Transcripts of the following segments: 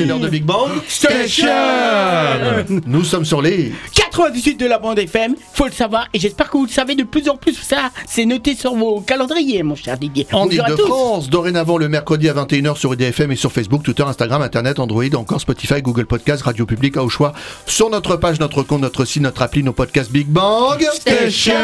C'est l'heure de Big Bang. Station. Nous sommes sur les 98 de la bande FM, faut le savoir, et j'espère que vous le savez de plus en plus. Ça, c'est noté sur vos calendriers, mon cher Didier. En Bonjour à tous. Ile-de-France, dorénavant le mercredi à 21h sur IDFM et sur Facebook, Twitter, Instagram, Internet, Android, encore Spotify, Google Podcast, Radio Public, à au choix. Sur notre page, notre compte, notre site, notre appli, nos podcasts Big Bang Station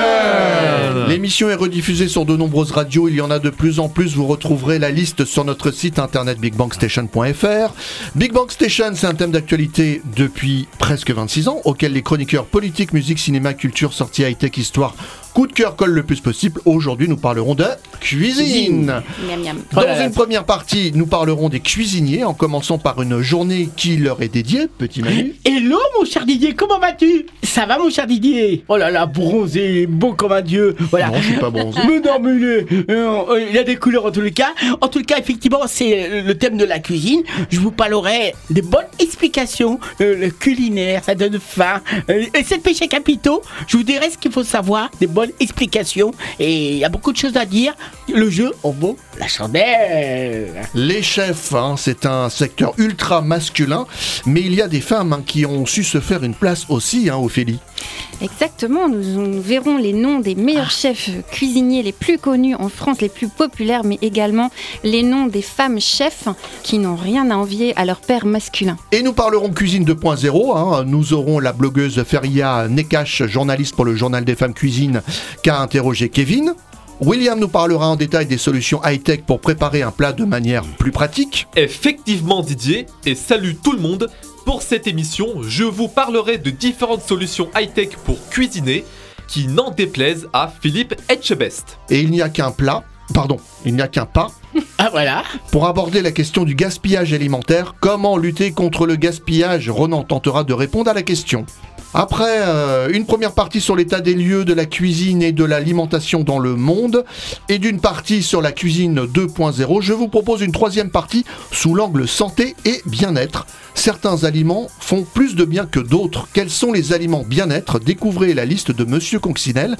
L'émission est rediffusée sur de nombreuses radios, il y en a de plus en plus, vous retrouverez la liste sur notre site internet bigbangstation.fr. Big Bang Station, c'est un thème d'actualité depuis presque 26 ans, auquel les chroniqueurs politique, musique, cinéma, culture, sortie high-tech, histoire, coup de cœur collent le plus possible. Aujourd'hui, nous parlerons de cuisine. Miam miam. Dans une première partie, nous parlerons des cuisiniers, en commençant par une journée qui leur est dédiée, petit Manu. Hello, mon cher Didier, comment vas-tu? Ça va, mon cher Didier? Oh là là, bronzé, beau comme un dieu. Voilà. Non, je suis pas bronzé. Mais non, mais il, est- il a des couleurs en tous les cas. En tout cas, effectivement, c'est le thème de la cuisine. Je vous parlerai des bonnes explications. Euh, le culinaire, ça donne faim. Euh, et c'est péché capitaux. Je vous dirai ce qu'il faut savoir, des bonnes explications. Et il y a beaucoup de choses à dire. Le jeu en vaut la chandelle. Les chefs, hein, c'est un secteur ultra masculin, mais il y a des femmes hein, qui ont su se faire une place aussi, hein, Ophélie. Exactement, nous, nous verrons les noms des meilleurs chefs cuisiniers les plus connus en France, les plus populaires, mais également les noms des femmes chefs qui n'ont rien à envier à leur père masculin. Et nous parlerons cuisine 2.0. hein. Nous aurons la blogueuse Feria Nekash, journaliste pour le journal des femmes cuisine, qui a interrogé Kevin. William nous parlera en détail des solutions high-tech pour préparer un plat de manière plus pratique. Effectivement Didier, et salut tout le monde Pour cette émission, je vous parlerai de différentes solutions high-tech pour cuisiner qui n'en déplaisent à Philippe Etchebest. Et il n'y a qu'un plat, pardon, il n'y a qu'un pas Ah voilà. pour aborder la question du gaspillage alimentaire. Comment lutter contre le gaspillage? Ronan tentera de répondre à la question. Après euh, une première partie sur l'état des lieux de la cuisine et de l'alimentation dans le monde, et d'une partie sur la cuisine 2.0, je vous propose une troisième partie sous l'angle santé et bien-être. Certains aliments font plus de bien que d'autres. Quels sont les aliments bien-être? Découvrez la liste de Monsieur Coccinelle.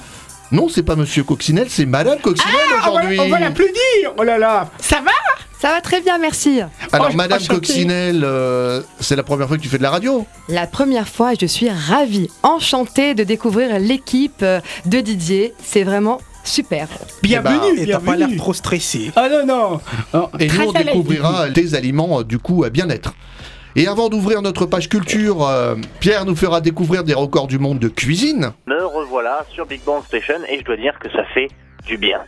Non, c'est pas Monsieur Coccinelle, c'est Madame Coccinelle Ah, on va- aujourd'hui. on va l'applaudir. Oh là là. Ça va? Ça va très bien, merci. Alors, Oh, Madame. Coccinelle, euh, c'est la première fois que tu fais de la radio? La première fois, je suis ravie, enchantée de découvrir l'équipe euh, de Didier. C'est vraiment super. Bienvenue. Et t'as pas l'air trop stressé. Ah non, non. Oh, Et nous, on découvrira des aliments, euh, du coup, à bien-être. Et avant d'ouvrir notre page culture, euh, Pierre nous fera découvrir des records du monde de cuisine. Me revoilà sur Big Bang Station et je dois dire que ça fait du bien.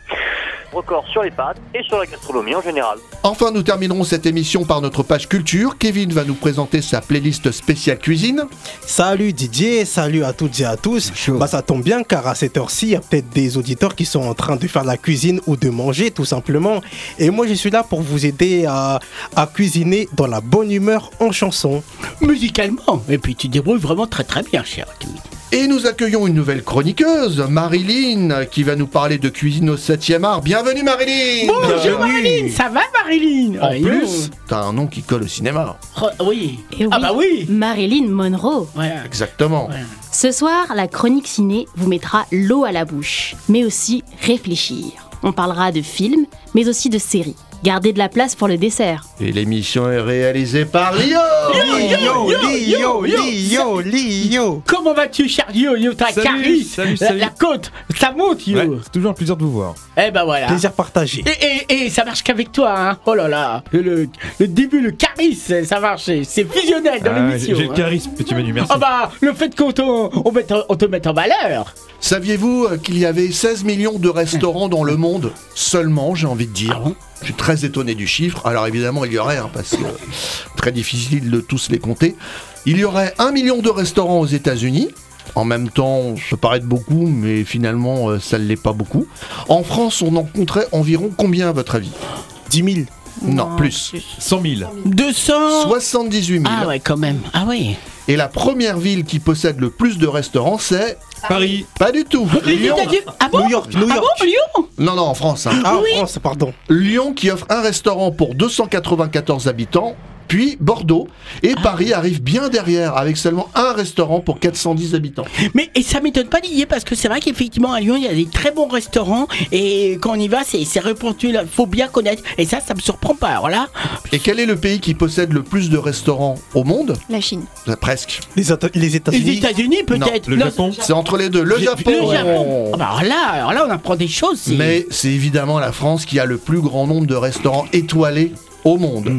Record sur les pâtes et sur la gastronomie en général. Enfin, nous terminerons cette émission par notre page culture. Kevin va nous présenter sa playlist spéciale cuisine. Salut Didier, salut à toutes et à tous. Bah ça tombe bien car à cette heure-ci, il y a peut-être des auditeurs qui sont en train de faire la cuisine ou de manger tout simplement. Et moi je suis là pour vous aider à, à cuisiner dans la bonne humeur en chanson. Musicalement. Et puis tu débrouilles vraiment très très bien, cher. Kevin. Et nous accueillons une nouvelle chroniqueuse, Marilyn, qui va nous parler de cuisine au 7e art. Bienvenue Marilyn Bonjour Marilyn. Ça va Marilyn En plus, t'as un nom qui colle au cinéma. Oui. Et Ah oui, bah oui. Marilyn Monroe. Exactement. Ouais. Ce soir, la chronique ciné vous mettra l'eau à la bouche, mais aussi réfléchir. On parlera de films, mais aussi de séries. Gardez de la place pour le dessert. Et l'émission est réalisée par Lio Lio, Lio, Lio, Lio. Comment vas-tu, cher Yo Yo, ta Salut, carie salut, la, salut. la côte, ça monte, Yo. Ouais, c'est toujours un plaisir de vous voir. Eh ben voilà. Plaisir partagé. Et, et, et ça marche qu'avec toi, hein. Oh là là. Le, le début, le charisme, ça marche. C'est fusionnel dans Ah, l'émission. J'ai le hein. charisme, petit Manu, merci. Ah bah, le fait qu'on te, on mette- on te mette en valeur. Saviez-vous euh, qu'il y avait 16 millions de restaurants dans le monde Seulement, j'ai envie de dire? Ah bon? Je suis très étonné du chiffre. Alors évidemment, il y aurait, hein, parce que euh, très difficile de tous les compter. Il y aurait un million de restaurants aux États-Unis. En même temps, ça peut paraître beaucoup, mais finalement, euh, ça ne l'est pas beaucoup. En France, on en compterait environ combien à votre avis? 10 000. Non, plus. 100 000. 200. 78 000. Ah ouais, quand même. Ah oui. Et la première ville qui possède le plus de restaurants, c'est Paris. pas du tout. Lyon. Ah bon New York, New Ah bon, Lyon Non, non, en France. hein. Ah, en France, pardon. Lyon qui offre un restaurant pour 294 habitants. Puis Bordeaux et Paris arrivent bien derrière avec seulement un restaurant pour 410 habitants. Mais et ça m'étonne pas Didier parce que c'est vrai qu'effectivement à Lyon il y a des très bons restaurants et quand on y va c'est c'est répandu là, faut bien connaître et ça ça me surprend pas alors là Et quel est le pays qui possède le plus de restaurants au monde? La Chine. Euh, Presque. Les, Éta- les les États-Unis. États-Unis peut-être Le Non, Japon? C'est entre les deux. Le Japon. le Japon Ah bah alors là alors là on apprend des choses Mais c'est évidemment la France qui a le plus grand nombre de restaurants étoilés au monde.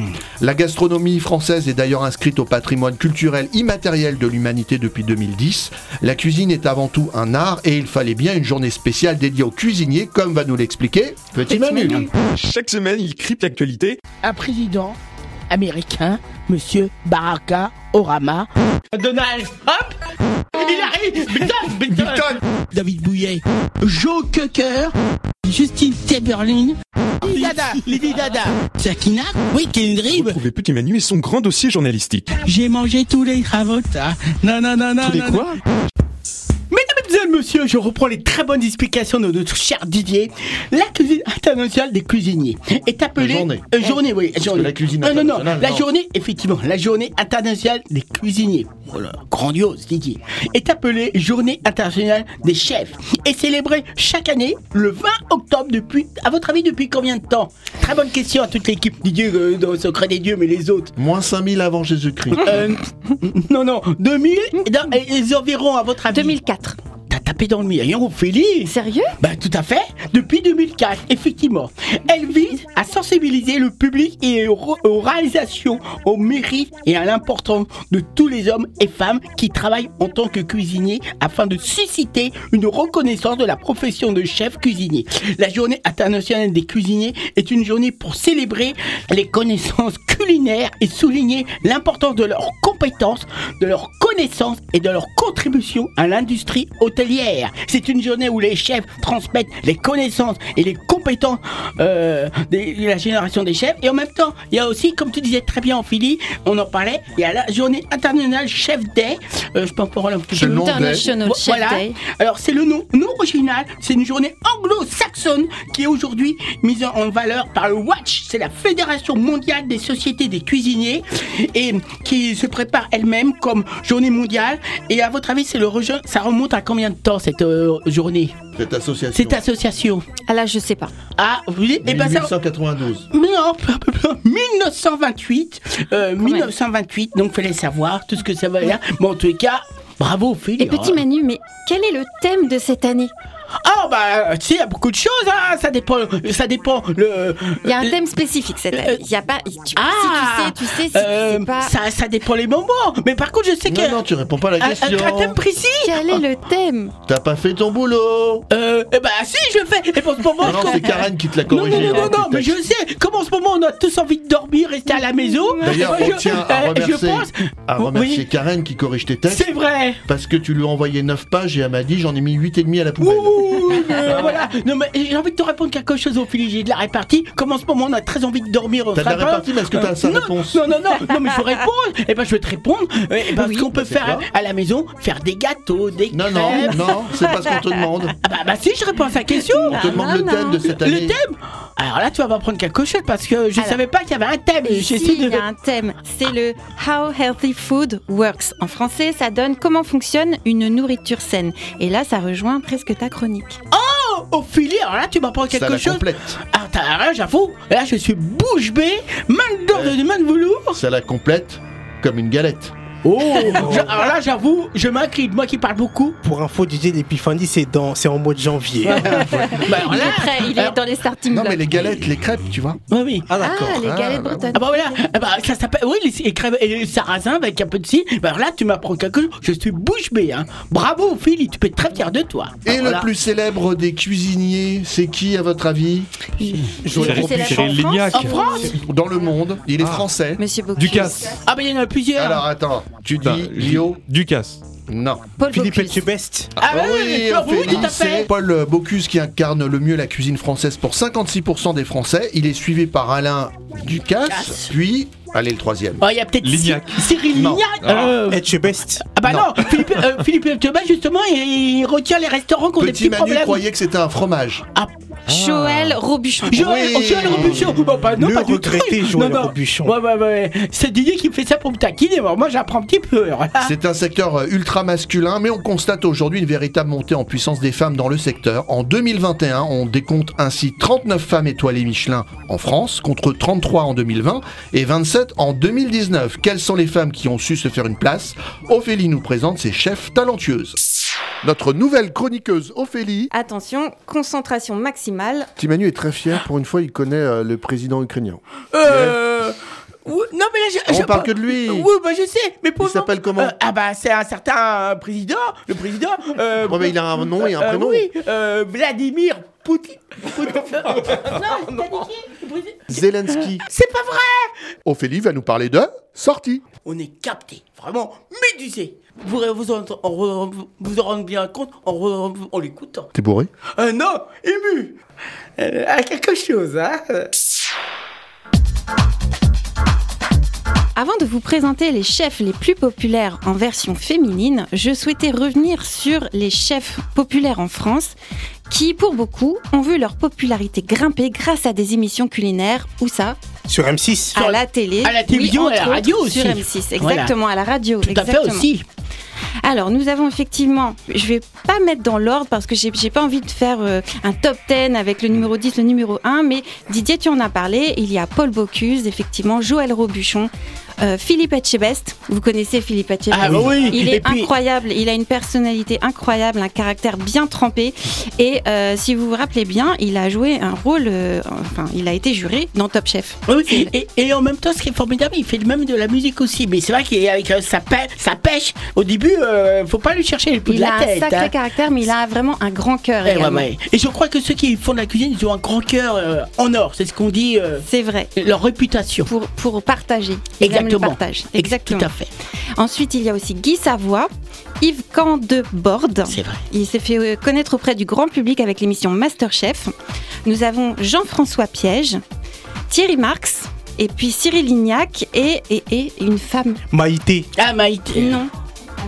La gastronomie française est d'ailleurs inscrite au patrimoine culturel immatériel de l'humanité depuis 2010. La cuisine est avant tout un art et il fallait bien une journée spéciale dédiée aux cuisiniers, comme va nous l'expliquer Petit Manu. Chaque semaine, il crypte l'actualité. un président américain monsieur Baraka Orama Donald Trump il arrive Biden, Biden. David Bouillet Joe Cocker Justine Timberlake Lady Dada Lady Dada Sakina Oui Kendrick Retrouvez Petit Manu et son grand dossier journalistique. J'ai mangé tous les ravotas. Non, non, non, non. Tous les non, non. quoi? Mesdames, Messieurs, je reprends les très bonnes explications de notre cher Didier. La cuisine internationale des cuisiniers est appelée La journée. Euh, journée, oui, Parce journée. que la cuisine non, non, non, internationale, la non. journée, effectivement, la journée internationale des cuisiniers. Voilà, grandiose, Didier. Est appelée Journée internationale des chefs et célébrée chaque année le 20 octobre depuis. À votre avis, depuis combien de temps? Très bonne question à toute l'équipe. Didier, euh, dans le secret des dieux, mais les autres. Moins 5000 avant Jésus-Christ. Euh, non, non, 2000 et dans- et les environs à votre avis? 2004. Tapé dans le mire, Ophélie Sérieux? Bah tout à fait, depuis 2004, effectivement. Elle vise à sensibiliser le public et aux, aux réalisations, au mérite et à l'importance de tous les hommes et femmes qui travaillent en tant que cuisiniers afin de susciter une reconnaissance de la profession de chef cuisinier. La journée internationale des cuisiniers est une journée pour célébrer les connaissances culinaires et souligner l'importance de leurs compétences, de leurs connaissances et de leur contribution à l'industrie hôtelière. C'est une journée où les chefs transmettent les connaissances et les compétences euh, de la génération des chefs. Et en même temps, il y a aussi, comme tu disais très bien, Ophélie, on en parlait, il y a la journée internationale Chef Day. Euh, je peux en un petit peu. International Chef Voilà. Day. Alors c'est le nom non original, c'est une journée anglo-saxonne qui est aujourd'hui mise en valeur par le Watch, c'est la Fédération mondiale des sociétés des cuisiniers et qui se prépare elle-même comme journée mondiale. Et à votre avis, c'est le rejoint, ça remonte à combien de temps cette euh, journée, Cette association. cette association Ah là, je sais pas. Ah oui, et ben ça. 1892. Non, peu, peu, peu, 1928, euh, 1928, donc fallait savoir tout ce que ça va dire. Mais en tous les cas, bravo Philippe. Et petit Manu, mais quel est le thème de cette année? Ah bah, tu sais, il y a beaucoup de choses, hein. Ça dépend, ça dépend. Le, Il y a un thème spécifique cette année. Il y a pas. tu- Ah si tu sais, tu sais, si euh, tu sais pas. ça, ça dépend les moments. Mais par contre, je sais que. Non, non, tu réponds pas à la question. un- un thème précis Quel est le thème? T'as pas fait ton boulot. euh, eh bah si je fais et pour ce moment Non, non, je- c'est Karen qui te l'a non, non, corrigé. non, non, hein, non, mais je sais, comme en ce moment on a tous envie de dormir, rester à la maison. D'ailleurs, on tient à euh, je remercier, pense, à Oui. remercier Karen qui corrige tes textes c'est vrai. parce que tu lui as envoyé 9 pages et elle m'a dit j'en ai mis 8 et demi à la poubelle. Ouh, euh, voilà. Non, mais j'ai envie de te répondre quelque chose au fil j'ai de la répartie. Comme en ce moment on a très envie de dormir. T'as de la répartie, mais est-ce que t'as sa non, réponse Non, non, non, non, mais je réponds. Et ben je vais te répondre. Et ben, Oui. ce qu'on peut faire à la maison, faire des gâteaux, des Non, non, non, c'est pas ce qu'on te demande. Ah bah, bah si, je réponds à sa question. On te demande le thème de cette Le année. thème Alors là, tu vas m'apprendre quelque chose parce que je Alors. savais pas qu'il y avait un thème. Si, de. il y a un thème, c'est le How Healthy Food Works. En français, ça donne comment fonctionne une nourriture saine. Et là, ça rejoint presque ta chronique. Oh, Ophélie, alors là, tu m'apprends Ça quelque la chose. complète. Ah, t'as rien, j'avoue. Là, je suis bouche bée, main d'or de main de velours. Ça la complète comme une galette. Oh Je- Alors là, j'avoue, je m'incline, moi qui parle beaucoup. Pour info, DJ, l'épiphanie, c'est dans, c'est en mois de janvier. Bah alors Il là, est prêt, il est dans les starting Non, blocks. mais les galettes, les crêpes, tu vois. oui, oui. Ah, d'accord. Ah, les Ah, galettes bah bretonnes. Ah bah voilà, ah bah, ça s'appelle, oui, les, crèmes et les sarrasins avec un peu de cidre. Bah alors là, tu m'apprends quelque chose, je suis bouche bée, hein. Bravo, Philly, tu peux être très fier de toi. Et le plus célèbre des cuisiniers, c'est qui à votre avis? Joël Cyril- Lignac. En France Dans le monde, il est français. Monsieur Bocuse. Ducasse. Ah bah il y en a plusieurs. Alors attends, tu Bah, dis Lio Ducasse. Non. Paul Philippe Bocuse. Etchebest. Ah bah oui, oui, on oui, fait tout à c'est fait. Paul Bocuse qui incarne le mieux la cuisine française pour 56% des Français. Il est suivi par Alain Ducasse, Ducasse. puis Allez, le troisième. Oh, Il y a peut-être Lignac. Cyril. Lignac. Ah. euh, Etchebest. Ah bah non, Philippe, euh, Philippe Etchebest, justement, il, il retient les restaurants qui ont des Petit petits Manu problèmes. croyait que c'était un fromage. Ah, Joël Robuchon. Joël, Oui. oh, Joël Robuchon. Bah non, Le pas du tout. regretté Joël Non, non. Robuchon. Ouais, ouais, ouais. C'est Didier qui me fait ça pour me taquiner. Moi, moi, j'apprends un petit peu. C'est un secteur euh, ultra masculin, mais on constate aujourd'hui une véritable montée en puissance des femmes dans le secteur. En 2021, on décompte ainsi 39 femmes étoilées Michelin en France, contre 33 en 2020 et 27 en 2019. Quelles sont les femmes qui ont su se faire une place? Ophélie nous présente ses chefs talentueuses. Notre nouvelle chroniqueuse Ophélie. Attention, concentration maximale. Petit Manu est très fier, pour une fois, il connaît euh, le président ukrainien. Euh. non, mais là, je, On je- parle que de lui. Oui, bah je sais, mais pour Il s'appelle comment Euh, Ah bah c'est un certain euh, président, le président. Euh, Ouais, mais il a un nom et un euh, prénom. oui, euh, Vladimir Poutine. Non, Zelensky. C'est pas vrai. Ophélie va nous parler de sortie. On est capté, vraiment médusé. Vous vous en, vous rendez bien compte en, en, en l'écoutant. T'es bourré Euh, non, ému. Euh, à quelque chose, hein. Avant de vous présenter les chefs les plus populaires en version féminine, je souhaitais revenir sur les chefs populaires en France qui, pour beaucoup, ont vu leur popularité grimper grâce à des émissions culinaires. Où ça Sur M6. À la télé. à la télévision oui, et à la radio autres, aussi. Sur M6, Voilà. exactement, à la radio. Tout à fait exactement. aussi. Alors, nous avons effectivement, je vais pas mettre dans l'ordre parce que j'ai pas envie de faire euh, un top 10 avec le numéro 10, le numéro 1, mais Didier, tu en as parlé. Il y a Paul Bocuse, effectivement, Joël Robuchon, euh, Philippe Etchebest. Vous connaissez Philippe Etchebest Ah bah oui. Il est puis- incroyable, il a une personnalité incroyable, un caractère bien trempé. Et euh, si vous vous rappelez bien, il a joué un rôle, euh, enfin, il a été juré dans Top Chef. Oui, et, et en même temps, ce qui est formidable, il fait même de la musique aussi. Mais c'est vrai qu'avec sa, pê- sa pêche, au début, euh, faut pas lui chercher le de Il la a un tête. sacré hein. caractère, mais il a vraiment un grand cœur. Eh ouais, également. ouais. Et je crois que ceux qui font de la cuisine, ils ont un grand cœur en or. C'est ce qu'on dit, C'est vrai. leur réputation. Pour, pour partager. Aiment le Exactement. partage. Ex- Exactement. Tout à fait. Ensuite, il y a aussi Guy Savoie, Yves Candeborde. C'est vrai. Il s'est fait euh, connaître auprès du grand public avec l'émission Masterchef. Nous avons Jean-François Piège, Thierry Marx, et puis Cyril Lignac et, et, et une femme. Maïté. Ah, Maïté. Non.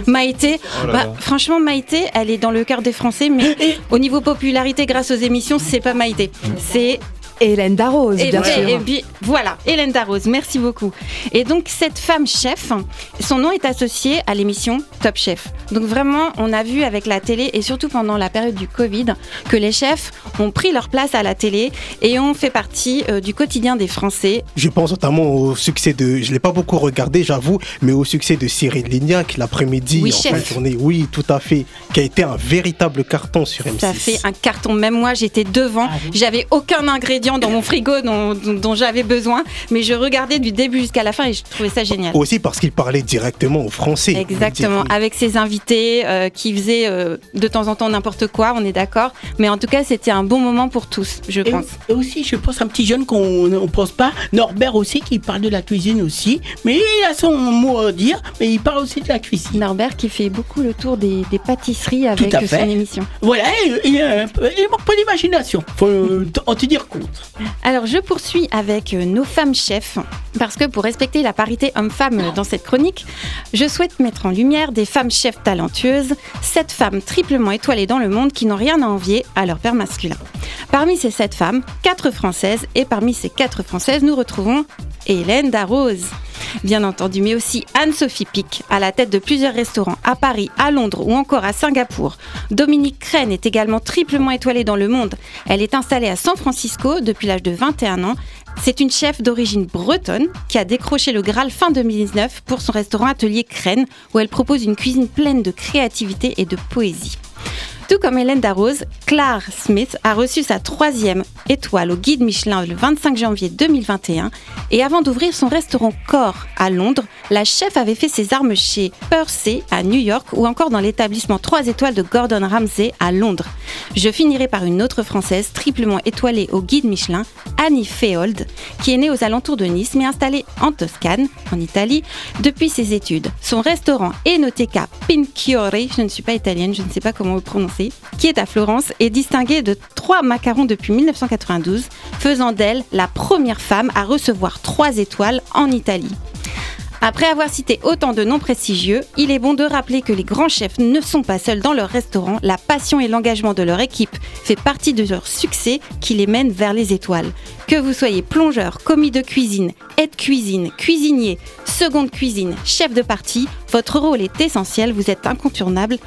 Maïté, Oh là bah, là. franchement Maïté, elle est dans le cœur des Français, mais au niveau popularité grâce aux émissions, c'est pas Maïté, c'est Hélène Darroze, et, bien sûr. et puis voilà, Hélène Darroze, merci beaucoup. Et donc cette femme chef, son nom est associé à l'émission Top Chef. Donc vraiment, on a vu avec la télé et surtout pendant la période du Covid que les chefs ont pris leur place à la télé et ont fait partie euh, du quotidien des Français. Je pense notamment au succès de. Je l'ai pas beaucoup regardé, j'avoue, mais au succès de Cyril Lignac l'après-midi Oui, en chef. fin de journée. Oui, tout à fait. Qui a été un véritable carton sur M6. Ça fait un carton. Même moi, j'étais devant. Ah J'avais aucun ingrédient dans mon frigo dont, dont- dont j'avais besoin, mais je regardais du début jusqu'à la fin et je trouvais ça génial. Aussi parce qu'il parlait directement aux Français. Exactement, avec ses invités euh, qui faisaient euh, de temps en temps n'importe quoi, on est d'accord. Mais en tout cas, c'était un bon moment pour tous, je Et, pense. et aussi, je pense à un petit jeune qu'on ne pense pas, Norbert aussi, qui parle de la cuisine aussi. Mais il a son mot à dire, mais il parle aussi de la cuisine. Norbert qui fait beaucoup le tour des, des pâtisseries avec son émission. Voilà, il, il, euh, il manque pas d'imagination. Faut euh, en te dire Alors je poursuis avec euh, nos femmes chefs, parce que pour respecter la parité homme-femme dans cette chronique, je souhaite mettre en lumière des femmes chefs talentueuses, sept femmes triplement étoilées dans le monde qui n'ont rien à envier à leur père masculin. Parmi ces sept femmes, quatre françaises, et parmi ces quatre françaises, nous retrouvons Hélène Darroze. Bien entendu, mais aussi Anne-Sophie Pic, à la tête de plusieurs restaurants à Paris, à Londres ou encore à Singapour. Dominique Crène est également triplement étoilée dans le monde. Elle est installée à San Francisco depuis l'âge de 21 ans. C'est une chef d'origine bretonne qui a décroché le Graal fin 2019 pour son restaurant Atelier Crène, où elle propose une cuisine pleine de créativité et de poésie. Tout comme Hélène Darroze, Claire Smith a reçu sa troisième étoile au guide Michelin le 25 janvier 2021 et avant d'ouvrir son restaurant Corps à Londres, la chef avait fait ses armes chez Percy à New York ou encore dans l'établissement 3 étoiles de Gordon Ramsay à Londres. Je finirai par une autre française triplement étoilée au guide Michelin, Annie Feold, qui est née aux alentours de Nice mais installée en Toscane, en Italie, depuis ses études. Son restaurant Enoteca Pinchiore, je ne suis pas italienne, je ne sais pas comment le prononcer, qui est à Florence, est distinguée de trois macarons depuis 1992, faisant d'elle la première femme à recevoir trois étoiles en Italie. Après avoir cité autant de noms prestigieux, il est bon de rappeler que les grands chefs ne sont pas seuls dans leur restaurant, la passion et l'engagement de leur équipe fait partie de leur succès qui les mène vers les étoiles. Que vous soyez plongeur, commis de cuisine, aide-cuisine, cuisinier, seconde cuisine, chef de partie, votre rôle est essentiel, vous êtes incontournable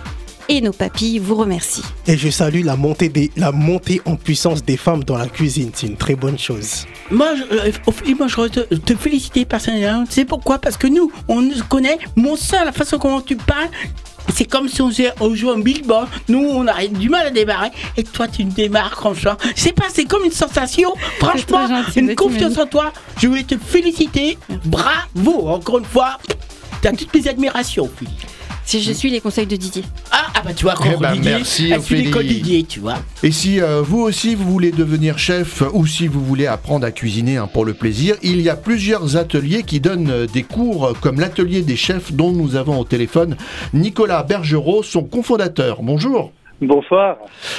et nos papilles vous remercient. Et je salue la montée, des, la montée en puissance des femmes dans la cuisine. C'est une très bonne chose. Moi, je, euh, moi, je voudrais te, te féliciter personnellement. Tu sais pourquoi? Parce que nous, on nous connaît. Mon sang, la façon comment tu parles, c'est comme si on, jouait un billboard. Nous, on a du mal à démarrer. Et toi, tu démarres, franchement. C'est pas, c'est comme une sensation. Franchement, gentil, une confiance en toi. Je voulais te féliciter. Bravo, encore une fois. T'as toutes mes admirations, Philippe. Si je suis les conseils de Didier. Ah, ah bah tu vois, Eh quand ben, Didier, merci, elle suit Ophélie. l'école Didier, tu vois. Et si euh, vous aussi vous voulez devenir chef ou si vous voulez apprendre à cuisiner hein, pour le plaisir, il y a plusieurs ateliers qui donnent euh, des cours euh, comme l'atelier des chefs dont nous avons au téléphone Nicolas Bergerot, son cofondateur. Bonjour. Bonsoir.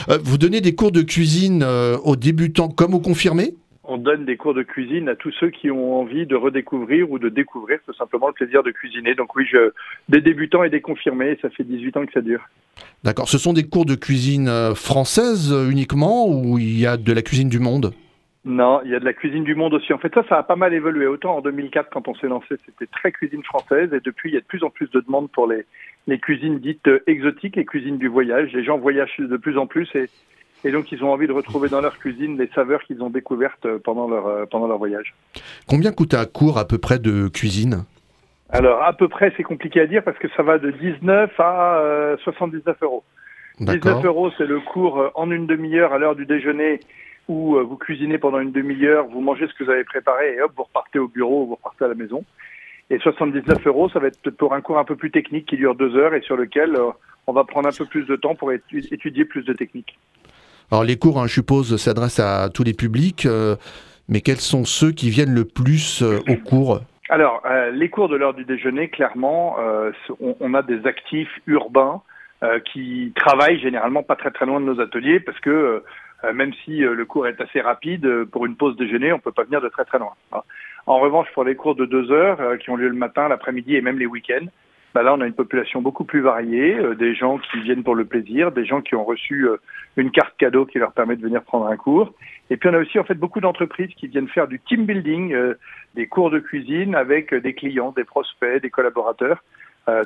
Euh, vous donnez des cours de cuisine euh, aux débutants comme aux confirmés? On donne des cours de cuisine à tous ceux qui ont envie de redécouvrir ou de découvrir tout simplement le plaisir de cuisiner. Donc oui, je, des débutants et des confirmés, ça fait 18 ans que ça dure. D'accord. Ce sont des cours de cuisine euh, française euh, uniquement ou il y a de la cuisine du monde? Non, il y a de la cuisine du monde aussi. En fait, ça, ça a pas mal évolué. Autant en 2004, quand on s'est lancé, c'était très cuisine française. Et depuis, il y a de plus en plus de demandes pour les, les cuisines dites euh, exotiques, les cuisines du voyage. Les gens voyagent de plus en plus et, et donc ils ont envie de retrouver dans leur cuisine les saveurs qu'ils ont découvertes euh, pendant leur, euh, pendant leur voyage. Combien coûte un cours à peu près de cuisine? Alors, à peu près, c'est compliqué à dire parce que ça va de 19 à euh, 79 euros. 19 D'accord. euros, c'est le cours euh, en une demi-heure à l'heure du déjeuner où euh, vous cuisinez pendant une demi-heure, vous mangez ce que vous avez préparé et hop, vous repartez au bureau ou vous repartez à la maison. Et 79 euros, ça va être pour un cours un peu plus technique qui dure deux heures et sur lequel euh, on va prendre un peu plus de temps pour étu- étudier plus de techniques. Alors les cours, hein, je suppose, s'adressent à tous les publics, euh, mais quels sont ceux qui viennent le plus euh, au cours? Alors, euh, les cours de l'heure du déjeuner, clairement, on, a des actifs urbains qui travaillent généralement pas très très loin de nos ateliers parce que même si le cours est assez rapide, pour une pause déjeuner, on peut pas venir de très très loin. hein. En revanche, pour les cours de deux heures qui ont lieu le matin, l'après-midi et même les week-ends, bah là, on a une population beaucoup plus variée, euh, des gens qui viennent pour le plaisir, des gens qui ont reçu euh, une carte cadeau qui leur permet de venir prendre un cours. Et puis on a aussi en fait beaucoup d'entreprises qui viennent faire du team building, euh, des cours de cuisine avec des clients, des prospects, des collaborateurs.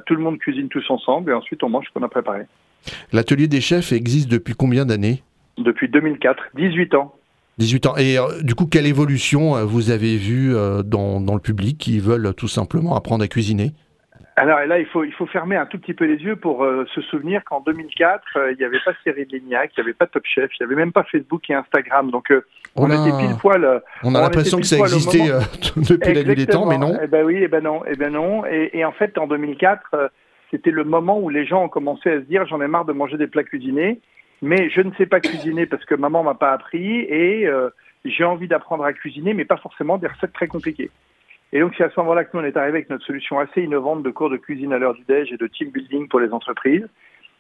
Tout le monde cuisine tous ensemble et ensuite on mange ce qu'on a préparé. L'atelier des chefs existe depuis combien d'années? Depuis 2004, 18 ans. 18 ans. Et euh, du coup, quelle évolution euh, vous avez vue euh, dans, dans le public qui veulent tout simplement apprendre à cuisiner? Alors et là, il faut, il faut fermer un tout petit peu les yeux pour euh, se souvenir qu'en 2004, euh, il n'y avait pas Cyril Lignac, il n'y avait pas Top Chef, il n'y avait même pas Facebook et Instagram. Donc euh, on On a- était pile poil. euh, On a on l'impression que ça existait euh, depuis la nuit des temps, mais non. Eh ben oui, eh ben non, eh ben non. Et, et en fait, en 2004, euh, c'était le moment où les gens ont commencé à se dire j'en ai marre de manger des plats cuisinés, mais je ne sais pas cuisiner parce que maman m'a pas appris et euh, j'ai envie d'apprendre à cuisiner, mais pas forcément des recettes très compliquées. Et donc c'est à ce moment-là que nous on est arrivé avec notre solution assez innovante de cours de cuisine à l'heure du déj et de team building pour les entreprises.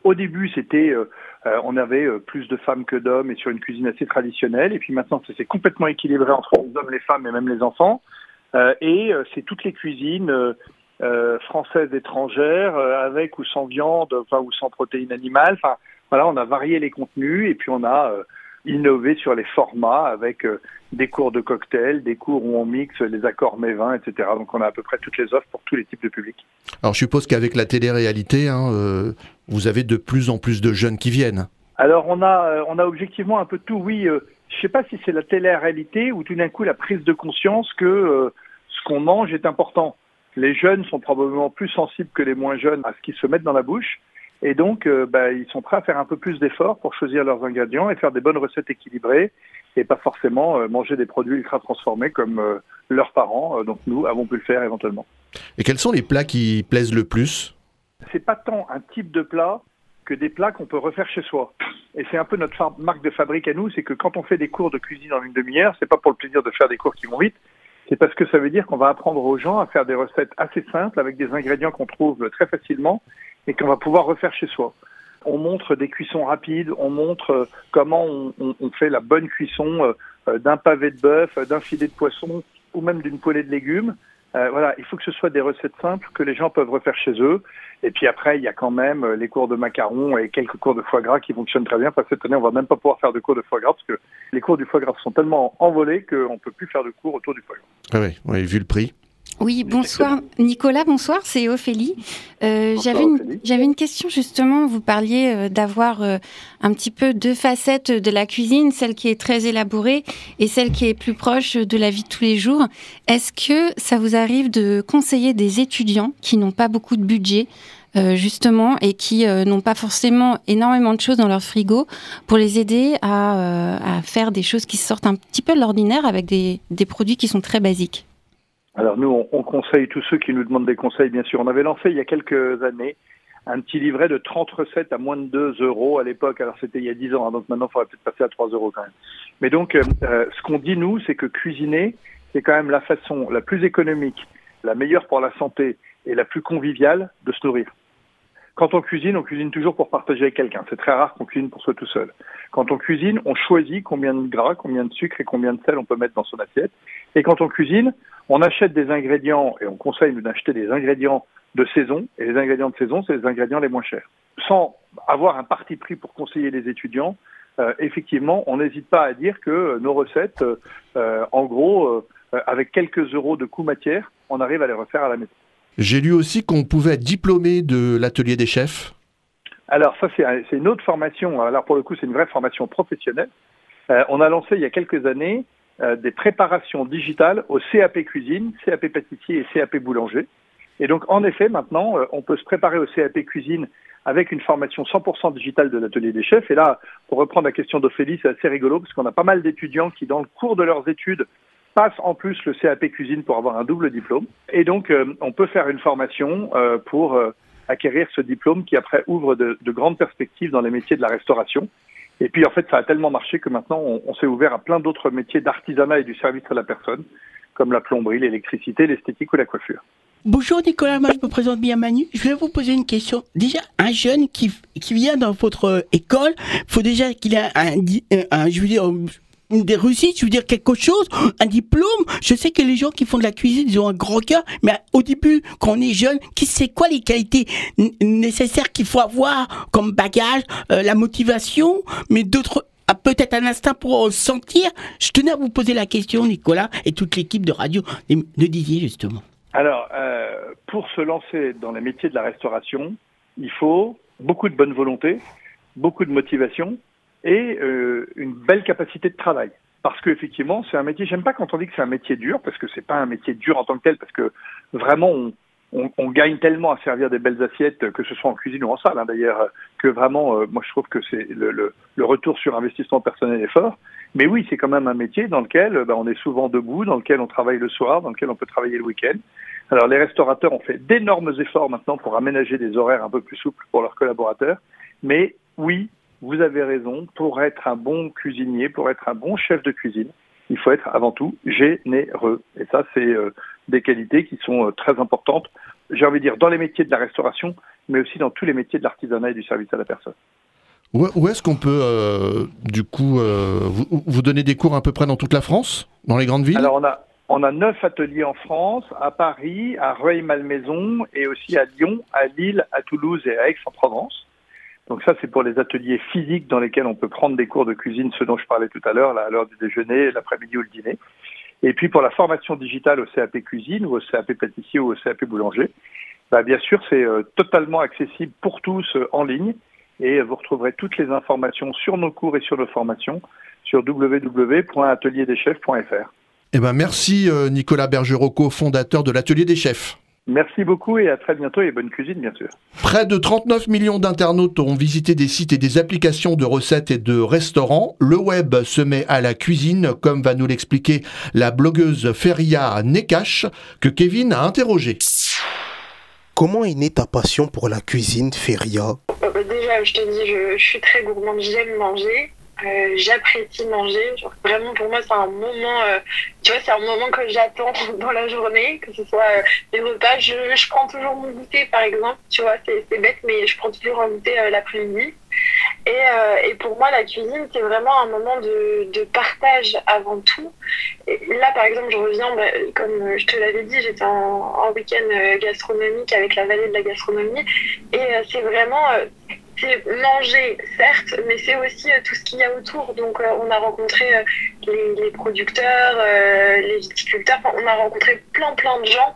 Au début, c'était, euh, euh, on avait euh, plus de femmes que d'hommes et sur une cuisine assez traditionnelle. Et puis maintenant, ça s'est complètement équilibré entre les hommes, les femmes et même les enfants. Euh, et euh, c'est toutes les cuisines euh, françaises, étrangères, avec ou sans viande, enfin ou sans protéines animales. Enfin, voilà, on a varié les contenus et puis on a innové sur les formats avec euh, des cours de cocktails, des cours où on mixe les accords mets-vins, etc. Donc on a à peu près toutes les offres pour tous les types de publics. Alors je suppose qu'avec la télé-réalité, hein, euh, vous avez de plus en plus de jeunes qui viennent. Alors on a euh, on a objectivement un peu tout. Oui, euh, je sais pas si c'est la télé-réalité ou tout d'un coup la prise de conscience que euh, ce qu'on mange est important. Les jeunes sont probablement plus sensibles que les moins jeunes à ce qu'ils se mettent dans la bouche. Et donc, euh, bah, ils sont prêts à faire un peu plus d'efforts pour choisir leurs ingrédients et faire des bonnes recettes équilibrées et pas forcément euh, manger des produits ultra transformés comme euh, leurs parents, donc nous, avons pu le faire éventuellement. Et quels sont les plats qui plaisent le plus? C'est pas tant un type de plat que des plats qu'on peut refaire chez soi. Et c'est un peu notre marque de fabrique à nous, c'est que quand on fait des cours de cuisine en une demi-heure, c'est pas pour le plaisir de faire des cours qui vont vite, c'est parce que ça veut dire qu'on va apprendre aux gens à faire des recettes assez simples avec des ingrédients qu'on trouve très facilement et qu'on va pouvoir refaire chez soi. On montre des cuissons rapides, on montre euh, comment on, fait la bonne cuisson euh, euh, d'un pavé de bœuf, d'un filet de poisson ou même d'une poêlée de légumes. Voilà, il faut que ce soit des recettes simples que les gens peuvent refaire chez eux. Et puis après, il y a quand même les cours de macarons et quelques cours de foie gras qui fonctionnent très bien. Enfin, cette année, on va même pas pouvoir faire de cours de foie gras parce que les cours du foie gras sont tellement envolés qu'on peut plus faire de cours autour du foie gras. Ah oui, oui, vu le prix. Oui, bonsoir Nicolas, bonsoir, c'est Ophélie. Euh, Bonsoir, J'avais une, Ophélie. j'avais une question justement, vous parliez euh, d'avoir euh, un petit peu deux facettes de la cuisine, celle qui est très élaborée et celle qui est plus proche de la vie de tous les jours. Est-ce que ça vous arrive de conseiller des étudiants qui n'ont pas beaucoup de budget euh, justement et qui euh, n'ont pas forcément énormément de choses dans leur frigo pour les aider à, euh, à faire des choses qui sortent un petit peu de l'ordinaire avec des, des produits qui sont très basiques? Alors nous, on, on conseille tous ceux qui nous demandent des conseils, bien sûr. On avait lancé il y a quelques années un petit livret de 30 recettes à moins de 2 euros à l'époque. Alors c'était il y a 10 ans, hein, donc maintenant il faudrait peut-être passer à 3 euros quand même. Mais donc, euh, euh, ce qu'on dit nous, c'est que cuisiner, c'est quand même la façon la plus économique, la meilleure pour la santé et la plus conviviale de se nourrir. Quand on cuisine, on cuisine toujours pour partager avec quelqu'un. C'est très rare qu'on cuisine pour soi tout seul. Quand on cuisine, on choisit combien de gras, combien de sucre et combien de sel on peut mettre dans son assiette. Et quand on cuisine, on achète des ingrédients et on conseille d'acheter des ingrédients de saison. Et les ingrédients de saison, c'est les ingrédients les moins chers. Sans avoir un parti pris pour conseiller les étudiants, euh, effectivement, on n'hésite pas à dire que nos recettes, euh, euh, en gros, euh, euh, avec quelques euros de coût matière, on arrive à les refaire à la maison. J'ai lu aussi qu'on pouvait être diplômé de l'atelier des chefs. Alors ça, c'est un- c'est une autre formation. Alors pour le coup, c'est une vraie formation professionnelle. Euh, on a lancé il y a quelques années euh, des préparations digitales au CAP cuisine, CAP pâtissier et CAP boulanger. Et donc en effet, maintenant, euh, on peut se préparer au CAP cuisine avec une formation 100% digitale de l'atelier des chefs. Et là, pour reprendre la question d'Ophélie, c'est assez rigolo parce qu'on a pas mal d'étudiants qui, dans le cours de leurs études, passent en plus le CAP cuisine pour avoir un double diplôme. Et donc, euh, on peut faire une formation pour acquérir ce diplôme qui après ouvre de grandes perspectives dans les métiers de la restauration. Et puis en fait, ça a tellement marché que maintenant, on, s'est ouvert à plein d'autres métiers d'artisanat et du service à la personne, comme la plomberie, l'électricité, l'esthétique ou la coiffure. Bonjour Nicolas, moi je me présente bien Manu. Je voulais vous poser une question. Déjà, un jeune qui, qui vient dans votre euh, école, faut déjà qu'il ait un, un- je veux dire, des réussites, je veux dire quelque chose, un diplôme. Je sais que les gens qui font de la cuisine, ils ont un gros cœur, mais au début, quand on est jeune, qui sait quoi les qualités nécessaires qu'il faut avoir comme bagage, euh, la motivation, mais d'autres ah, peut-être un instinct pour sentir. Je tenais à vous poser la question, Nicolas, et toute l'équipe de radio de Didier, justement. Alors, euh, pour se lancer dans les métiers de la restauration, il faut beaucoup de bonne volonté, beaucoup de motivation et euh, une belle capacité de travail. Parce qu'effectivement, c'est un métier, j'aime pas quand on dit que c'est un métier dur, parce que c'est pas un métier dur en tant que tel, parce que vraiment, on, on, on gagne tellement à servir des belles assiettes, que ce soit en cuisine ou en salle, hein, d'ailleurs, que vraiment, euh, moi je trouve que c'est le, le, le retour sur investissement personnel est fort. Mais oui, c'est quand même un métier dans lequel euh, bah, on est souvent debout, dans lequel on travaille le soir, dans lequel on peut travailler le week-end. Alors les restaurateurs ont fait d'énormes efforts maintenant pour aménager des horaires un peu plus souples pour leurs collaborateurs. Mais oui, vous avez raison, pour être un bon cuisinier, pour être un bon chef de cuisine, il faut être avant tout généreux. Et ça, c'est euh, des qualités qui sont euh, très importantes, j'ai envie de dire, dans les métiers de la restauration, mais aussi dans tous les métiers de l'artisanat et du service à la personne. Où, où est-ce qu'on peut, euh, du coup, vous, vous donner des cours à peu près dans toute la France Dans les grandes villes? Alors on a, on a neuf ateliers en France, à Paris, à Rueil-Malmaison et aussi à Lyon, à Lille, à Toulouse et à Aix-en-Provence. Donc ça, c'est pour les ateliers physiques dans lesquels on peut prendre des cours de cuisine, ce dont je parlais tout à l'heure, à l'heure du déjeuner, l'après-midi ou le dîner. Et puis pour la formation digitale au CAP cuisine ou au CAP pâtissier ou au CAP boulanger, bah, bien sûr, c'est euh, totalement accessible pour tous euh, en ligne. Et vous retrouverez toutes les informations sur nos cours et sur nos formations sur www.atelierdeschefs.fr. Eh ben, merci euh, Nicolas Bergerocco, fondateur de l'Atelier des Chefs. Merci beaucoup et à très bientôt et bonne cuisine bien sûr. Près de 39 millions d'internautes ont visité des sites et des applications de recettes et de restaurants. Le web se met à la cuisine, comme va nous l'expliquer la blogueuse Feria Nekash, que Kevin a interrogée. Comment est née ta passion pour la cuisine, Feria? Euh, bah, déjà, je te dis, je, je suis très gourmande, j'aime manger. J'apprécie manger. Genre, vraiment, pour moi, c'est un moment, euh, tu vois, c'est un moment que j'attends dans la journée, que ce soit euh, les repas. Je, je prends toujours mon goûter, par exemple. Tu vois, c'est bête, mais je prends toujours un goûter euh, l'après-midi. Et, euh, et pour moi, la cuisine, c'est vraiment un moment de, de partage avant tout. Là, par exemple, je reviens, bah, comme je te l'avais dit, j'étais en, en week-end gastronomique avec la vallée de la gastronomie. Et c'est vraiment, c'est manger, certes, mais c'est aussi euh, tout ce qu'il y a autour. Donc, euh, on a rencontré euh, les, producteurs, les viticulteurs, on a rencontré plein, plein de gens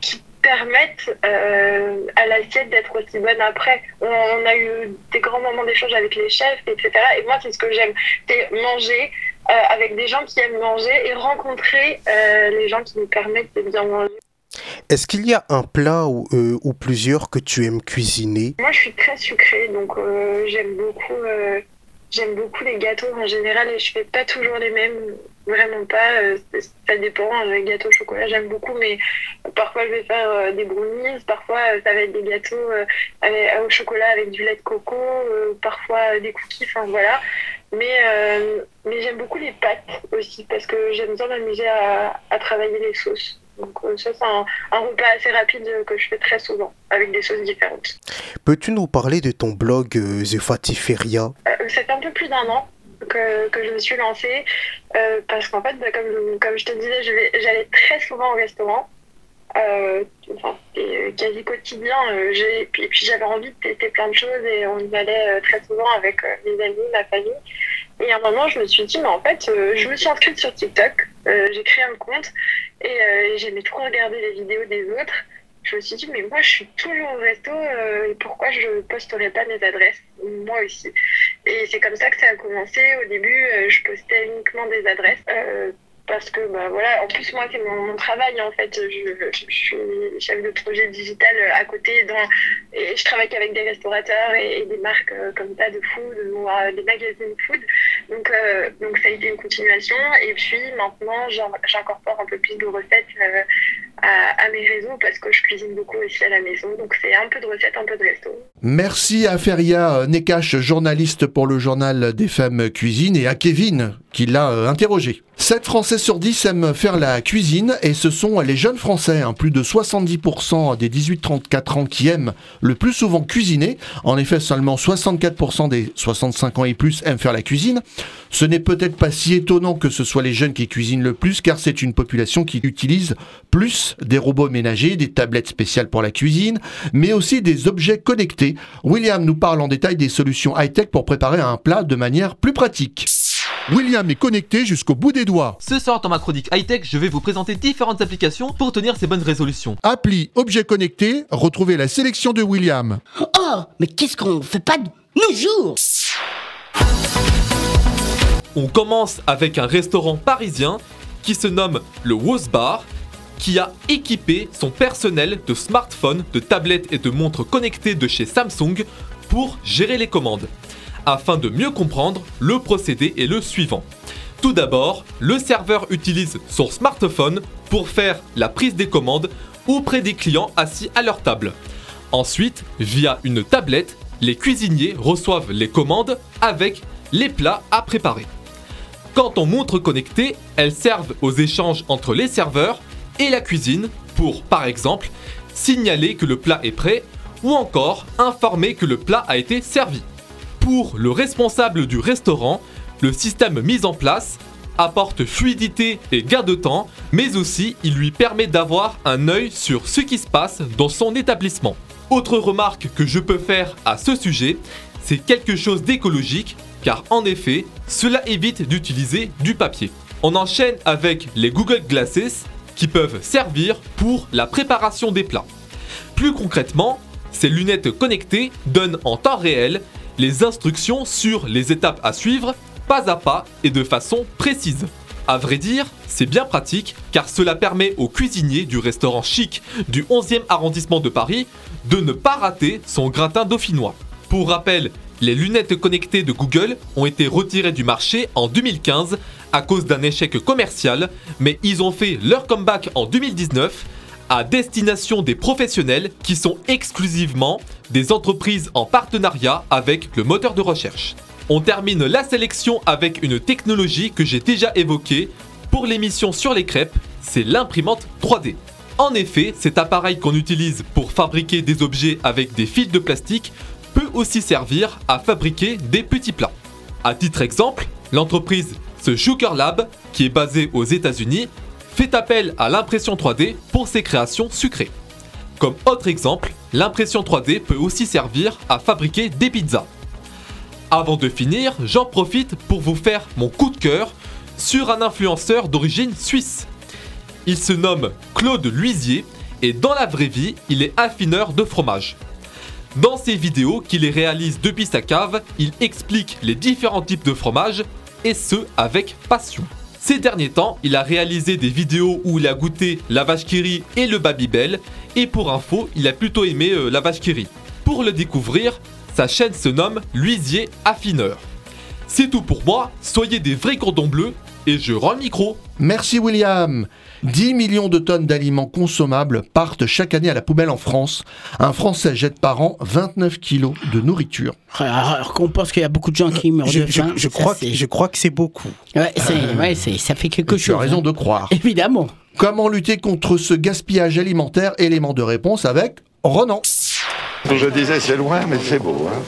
qui permettent à l'assiette d'être aussi bonne après. On, a eu des grands moments d'échange avec les chefs, etc. Et moi, c'est ce que j'aime, c'est manger avec des gens qui aiment manger et rencontrer les gens qui nous permettent de bien manger. Est-ce qu'il y a un plat ou, euh, ou plusieurs que tu aimes cuisiner? Moi, je suis très sucrée, donc euh, j'aime beaucoup, euh, beaucoup les gâteaux en général et je fais pas toujours les mêmes, vraiment pas. ça dépend. Les gâteaux au chocolat, j'aime beaucoup, mais parfois je vais faire des brownies, parfois ça va être des gâteaux au chocolat avec du lait de coco, parfois des cookies, enfin voilà. Mais, mais j'aime beaucoup les pâtes aussi parce que j'aime bien m'amuser à travailler les sauces. Donc euh, ça, c'est un, un repas assez rapide euh, que je fais très souvent avec des sauces différentes. Peux-tu nous parler de ton blog euh, The Fatiferia? Euh, ça fait un peu plus d'un an que, que je me suis lancée euh, parce qu'en fait, bah, comme, comme je te disais, j'allais très souvent au restaurant. Euh, enfin, c'était euh, quasi quotidien. euh, j'ai- puis, puis j'avais envie de tester plein de choses et on y allait euh, très souvent avec euh, mes amis, ma famille. Et à un moment, je me suis dit, mais en fait, euh, je me suis inscrite sur TikTok. Euh, j'ai créé un compte et euh, j'aimais trop regarder les vidéos des autres. Je me suis dit, mais moi, je suis toujours au resto, euh, pourquoi je posterais pas mes adresses? Moi aussi. Et c'est comme ça que ça a commencé. Au début, euh, je postais uniquement des adresses. Parce que bah voilà en plus moi c'est mon, travail en fait. Je, suis chef de projet digital euh, à côté et je travaille avec des restaurateurs et, des marques euh, comme ça de food euh, des magazines food. Donc ça a été une continuation. Et puis maintenant j'incorpore un peu plus de recettes à, mes réseaux parce que je cuisine beaucoup aussi à la maison. Donc c'est un peu de recettes un peu de resto. Merci à Feria Nekash, journaliste pour le journal des femmes cuisine, et à Kevin, qui l'a interrogé. 7 Français sur 10 aiment faire la cuisine, et ce sont les jeunes Français, hein, plus de 70% des 18-34 ans qui aiment le plus souvent cuisiner. En effet, seulement 64% des 65 ans et plus aiment faire la cuisine. Ce n'est peut-être pas si étonnant que ce soit les jeunes qui cuisinent le plus, car c'est une population qui utilise plus des robots ménagers, des tablettes spéciales pour la cuisine, mais aussi des objets connectés. William nous parle en détail des solutions high-tech pour préparer un plat de manière plus pratique. William est connecté jusqu'au bout des doigts. Ce soir dans ma chronique high-tech, je vais vous présenter différentes applications pour tenir ces bonnes résolutions. Appli Objets connectés, retrouvez la sélection de William. Oh, mais qu'est-ce qu'on fait pas de nos jours? On commence avec un restaurant parisien qui se nomme le Wos Bar, qui a équipé son personnel de smartphones, de tablettes et de montres connectées de chez Samsung pour gérer les commandes. Afin de mieux comprendre, le procédé est le suivant. Tout d'abord, le serveur utilise son smartphone pour faire la prise des commandes auprès des clients assis à leur table. Ensuite, via une tablette, les cuisiniers reçoivent les commandes avec les plats à préparer. Quant aux montres connectées, elles servent aux échanges entre les serveurs et la cuisine pour, par exemple, signaler que le plat est prêt ou encore informer que le plat a été servi. Pour le responsable du restaurant, le système mis en place apporte fluidité et gain de temps, mais aussi il lui permet d'avoir un œil sur ce qui se passe dans son établissement. Autre remarque que je peux faire à ce sujet, c'est quelque chose d'écologique, car en effet, cela évite d'utiliser du papier. On enchaîne avec les Google Glasses qui peuvent servir pour la préparation des plats. Plus concrètement, ces lunettes connectées donnent en temps réel les instructions sur les étapes à suivre, pas à pas et de façon précise. À vrai dire, c'est bien pratique car cela permet au cuisinier du restaurant chic du 11e arrondissement de Paris de ne pas rater son gratin dauphinois. Pour rappel, les lunettes connectées de Google ont été retirées du marché en 2015 à cause d'un échec commercial, mais ils ont fait leur comeback en 2019 à destination des professionnels qui sont exclusivement des entreprises en partenariat avec le moteur de recherche. On termine la sélection avec une technologie que j'ai déjà évoquée pour l'émission sur les crêpes, c'est l'imprimante 3D. En effet, cet appareil qu'on utilise pour fabriquer des objets avec des fils de plastique peut aussi servir à fabriquer des petits plats. À titre exemple, l'entreprise The Sugar Lab, qui est basée aux États-Unis, fait appel à l'impression 3D pour ses créations sucrées. Comme autre exemple, l'impression 3D peut aussi servir à fabriquer des pizzas. Avant de finir, j'en profite pour vous faire mon coup de cœur sur un influenceur d'origine suisse. Il se nomme Claude Luisier et dans la vraie vie, il est affineur de fromage. Dans ses vidéos qu'il réalise depuis sa cave, il explique les différents types de fromage et ce avec passion. Ces derniers temps, il a réalisé des vidéos où il a goûté la vache qui rit et le Babybel et pour info, il a plutôt aimé euh, la vache qui rit. Pour le découvrir, sa chaîne se nomme Luisier Affineur. C'est tout pour moi, soyez des vrais cordons bleus et je rends le micro. Merci William. 10 millions de tonnes d'aliments consommables partent chaque année à la poubelle en France. Un Français jette par an 29 kilos de nourriture. Alors qu'on pense qu'il y a beaucoup de gens qui meurent Je, de je- faim. je ça, crois, que- je crois que c'est beaucoup. Ouais, c'est- ouais, c'est- ça fait quelque Tu chose. as raison hein. de croire. Évidemment. Comment lutter contre ce gaspillage alimentaire? Élément de réponse avec Ronan. Je disais c'est loin mais c'est beau. hein.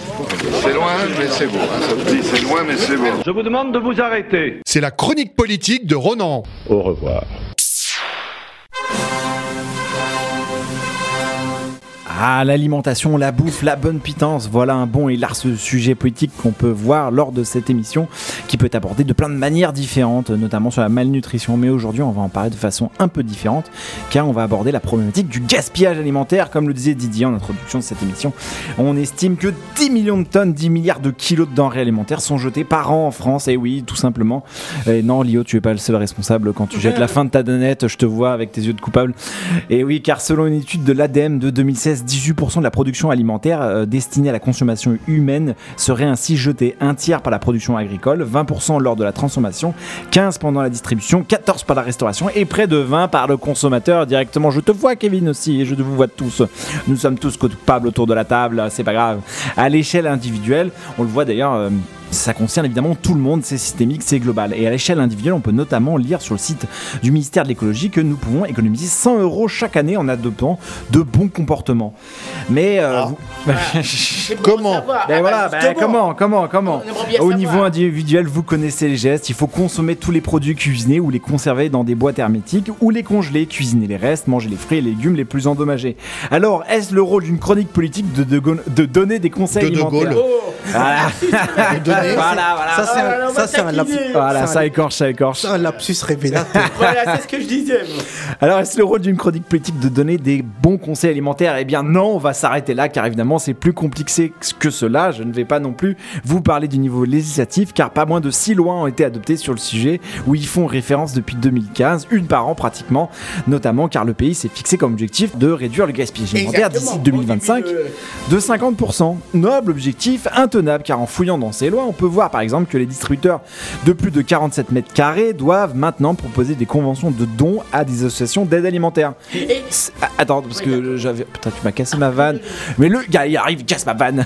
C'est loin mais c'est beau. hein. Ça se dit c'est loin mais c'est beau. Je vous demande de vous arrêter. C'est la chronique politique de Ronan. Au revoir. Ah, l'alimentation, la bouffe, la bonne pitance, voilà un bon et large sujet politique qu'on peut voir lors de cette émission qui peut être abordé de plein de manières différentes, notamment sur la malnutrition. Mais aujourd'hui, on va en parler de façon un peu différente car on va aborder la problématique du gaspillage alimentaire. Comme le disait Didier en introduction de cette émission, on estime que 10 millions de tonnes, 10 milliards de kilos de denrées alimentaires sont jetés par an en France. Et oui, tout simplement. Et non, Lio, tu es pas le seul responsable quand tu jettes la fin de ta donnette. Je te vois avec tes yeux de coupable. Et oui, car selon une étude de l'ADEME de 2016, 18% de la production alimentaire euh, destinée à la consommation humaine serait ainsi jetée. Un tiers par la production agricole, 20% lors de la transformation, 15% pendant la distribution, 14% par la restauration et près de 20% par le consommateur directement. Je te vois, Kevin, aussi, et je vous vois tous. Nous sommes tous coupables autour de la table, c'est pas grave. À l'échelle individuelle, on le voit d'ailleurs. euh, ça concerne évidemment tout le monde, c'est systémique, c'est global. Et à l'échelle individuelle, on peut notamment lire sur le site du ministère de l'écologie que nous pouvons économiser 100 euros chaque année en adoptant de bons comportements. Mais euh, vous- comment Ben voilà, ben comment, comment, comment Au savoir. niveau individuel, vous connaissez les gestes. Il faut consommer tous les produits cuisinés ou les conserver dans des boîtes hermétiques ou les congeler, cuisiner les restes, manger les fruits et légumes les plus endommagés. Alors, est-ce le rôle d'une chronique politique de, de, de donner des conseils De De alimentaires Gaulle. Voilà. Voilà, voilà. Ça, c'est un- ça, c'est un lapsus. Voilà, ça écorche, ça écorche. C'est un lapsus révélateur. Voilà, c'est ce que je disais. moi. Alors, est-ce le rôle d'une chronique politique de donner des bons conseils alimentaires? Eh bien, non, on va s'arrêter là, car évidemment, c'est plus compliqué que cela. Je ne vais pas non plus vous parler du niveau législatif, car pas moins de six lois ont été adoptées sur le sujet, où ils font référence depuis 2015, une par an pratiquement, notamment car le pays s'est fixé comme objectif de réduire le gaspillage alimentaire d'ici Exactement. 2025 de 50%. Noble objectif, intenable, car en fouillant dans ces lois, on peut voir par exemple que les distributeurs de plus de 47 mètres carrés doivent maintenant proposer des conventions de dons à des associations d'aide alimentaire. Ah, Attends, parce que j'avais. Putain, tu m'as cassé ma vanne. Mais le gars, il arrive, il casse ma vanne.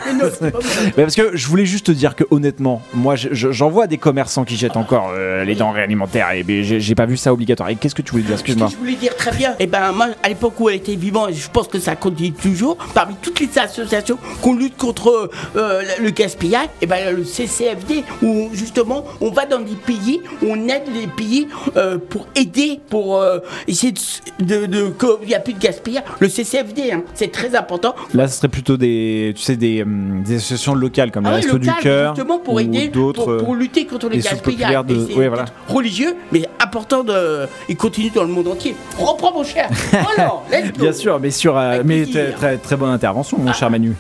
Mais parce que je voulais juste te dire que honnêtement, moi, je- je- j'en vois des commerçants qui jettent encore euh, les denrées alimentaires et ben, j'ai pas vu ça obligatoire. Et qu'est-ce que tu voulais dire? Excuse-moi. Je voulais dire très bien. Et ben moi, à l'époque où elle était vivante, et je pense que ça continue toujours. Parmi toutes les associations qu'on lutte contre euh, le gaspillage, et ben le CCFD où justement on va dans des pays, on aide les pays euh, pour aider, pour euh, essayer de, de, de- qu'il n'y a plus de gaspillage. Le CCFD, hein, c'est très important. Là, ce serait plutôt des, tu sais, des, hum, des associations locales comme Ah les du Cœur justement pour ou aider, d'autres, pour, pour euh, lutter contre le des soupes gaspillage. de- ouais, voilà. religieux, mais important de, il continue dans le monde entier. Reprends mon cher. Voilà, let's go. Bien sûr, mais sur, euh, mais très, très, très bonne intervention, mon cher Manu.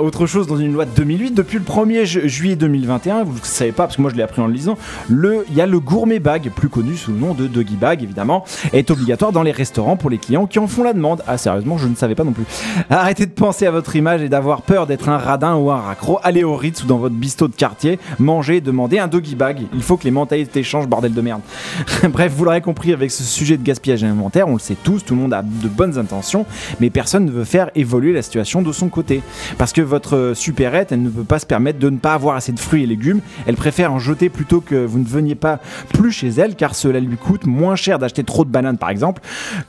Autre chose, dans une loi de 2008, depuis le 1er ju- juillet 2021, vous ne savez pas parce que moi je l'ai appris en le lisant, le, il y a le gourmet bag, plus connu sous le nom de Doggy Bag évidemment, est obligatoire dans les restaurants pour les clients qui en font la demande. Ah sérieusement, je ne savais pas non plus. Arrêtez de penser à votre image et d'avoir peur d'être un radin ou un raccro. Allez au Ritz ou dans votre bistrot de quartier, mangez, demandez un Doggy Bag. Il faut que les mentalités changent, bordel de merde. Bref, vous l'aurez compris avec ce sujet de gaspillage alimentaire, on le sait tous, tout le monde a de bonnes intentions, mais personne ne veut faire évoluer la situation de son côté. Parce que votre supérette, elle ne peut pas se permettre de ne pas avoir assez de fruits et légumes. Elle préfère en jeter plutôt que vous ne veniez pas plus chez elle, car cela lui coûte moins cher d'acheter trop de bananes, par exemple,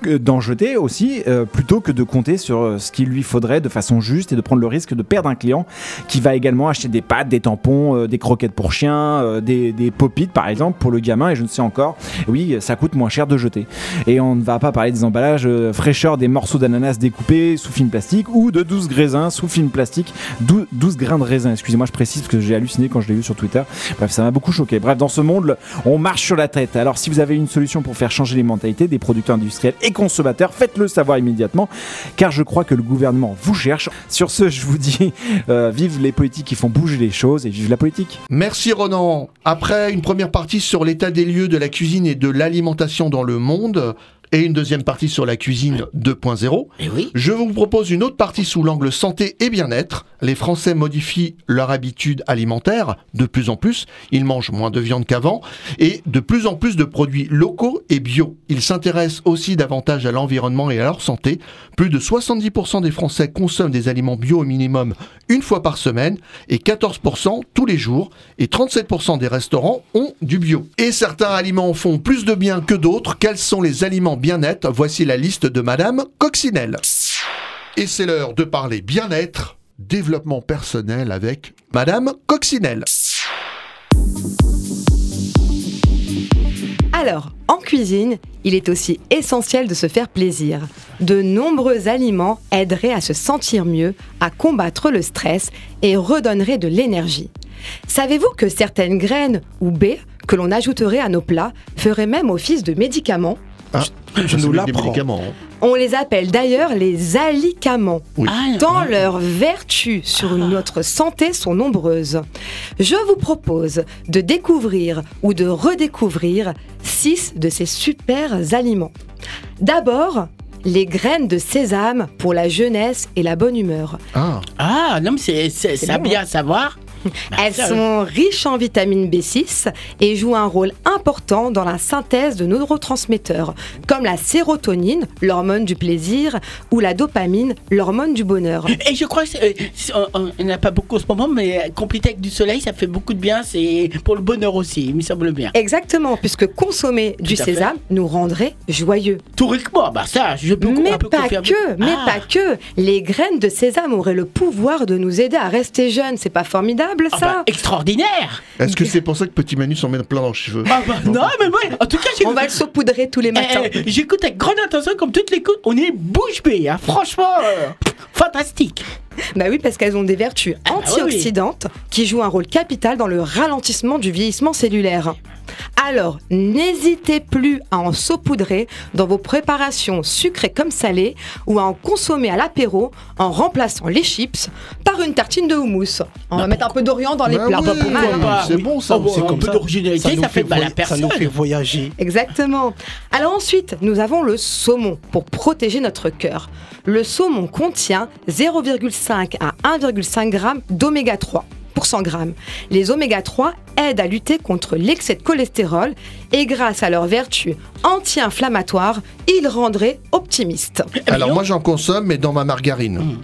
d'en jeter aussi, euh, plutôt que de compter sur euh, ce qu'il lui faudrait de façon juste et de prendre le risque de perdre un client qui va également acheter des pâtes, des tampons, euh, des croquettes pour chiens, des, des par exemple pour le gamin et je ne sais encore. Oui, ça coûte moins cher de jeter. Et on ne va pas parler des emballages fraîcheur des morceaux d'ananas découpés sous film plastique ou de 12 graisins sous film plastique, 12, 12 grains de raisin. Excusez-moi, je précise parce que j'ai halluciné quand je l'ai vu sur Twitter. Bref, ça m'a beaucoup choqué. Bref, dans ce monde, on marche sur la tête. Alors, si vous avez une solution pour faire changer les mentalités des producteurs industriels et consommateurs, faites-le savoir immédiatement, car je crois que le gouvernement vous cherche. Sur ce, je vous dis, euh, vive les politiques qui font bouger les choses et vive la politique. Merci Ronan. Après une première partie sur l'état des lieux de la cuisine et de l'alimentation dans le monde, et une deuxième partie sur la cuisine 2.0, je vous propose une autre partie sous l'angle santé et bien-être. Les Français modifient leur habitude alimentaire de plus en plus. Ils mangent moins de viande qu'avant et de plus en plus de produits locaux et bio. Ils s'intéressent aussi davantage à l'environnement et à leur santé. Plus de 70% des Français consomment des aliments bio au minimum une fois par semaine et 14% tous les jours. Et 37% des restaurants ont du bio. Et certains aliments font plus de bien que d'autres. Quels sont les aliments bien-être Voici la liste de Madame Coccinelle. Et c'est l'heure de parler bien-être, développement personnel avec Madame Coccinelle. Alors, en cuisine, il est aussi essentiel de se faire plaisir. De nombreux aliments aideraient à se sentir mieux, à combattre le stress et redonneraient de l'énergie. Savez-vous que certaines graines ou baies que l'on ajouterait à nos plats feraient même office de médicaments Ah, Je nous l'apprends. médicaments. hein. On les appelle d'ailleurs les alicaments. Tant leurs vertus sur notre santé sont nombreuses. Je vous propose de découvrir ou de redécouvrir six de ces super aliments. D'abord, les graines de sésame pour la jeunesse et la bonne humeur. Ah, Ah, non, mais c'est- bien hein. à savoir. Elles sont riches en vitamine B6 et jouent un rôle important dans la synthèse de neurotransmetteurs, comme la sérotonine, l'hormone du plaisir, ou la dopamine, l'hormone du bonheur. Et je crois c'est- euh, c'est- on- on- il n'y en a pas beaucoup en ce moment, mais compléter avec du soleil, ça fait beaucoup de bien. C'est pour le bonheur aussi, il me semble bien. Exactement, puisque consommer du fait. sésame nous rendrait joyeux. Touriquement, bah ça, je peux Mais un peu pas confirmer. que, mais Ah. pas que. Les graines de sésame auraient le pouvoir de nous aider à rester jeunes. C'est pas formidable Ah ça bah, extraordinaire est-ce que c'est pour ça que Petit Manu s'en met plein dans les cheveux Ah bah, Non, mais moi, en tout cas, j'ai- On va le saupoudrer tous les matins. Eh, J'écoute avec grande attention, comme toutes les côtes. On est bouche bée, hein. franchement, euh, fantastique. Bah oui, parce qu'elles ont des vertus Ah bah oui, antioxydantes qui jouent un rôle capital dans le ralentissement du vieillissement cellulaire. Alors, n'hésitez plus à en saupoudrer dans vos préparations sucrées comme salées ou à en consommer à l'apéro en remplaçant les chips par une tartine de houmous. On va mettre un peu d'Orient dans les Bah plats. oui, pas c'est bon ça. Oh, C'est un comme peu ça. d'originalité, nous ça fait mal à voy- Ça nous personne. fait voyager. Exactement. Alors ensuite, nous avons le saumon pour protéger notre cœur. Le saumon contient 0,5 à 1,5 g d'oméga 3 pour 100 grammes. Les oméga 3 aident à lutter contre l'excès de cholestérol et grâce à leurs vertus anti-inflammatoires, ils rendraient optimistes. Alors moi j'en consomme, mais dans ma margarine. Hmm.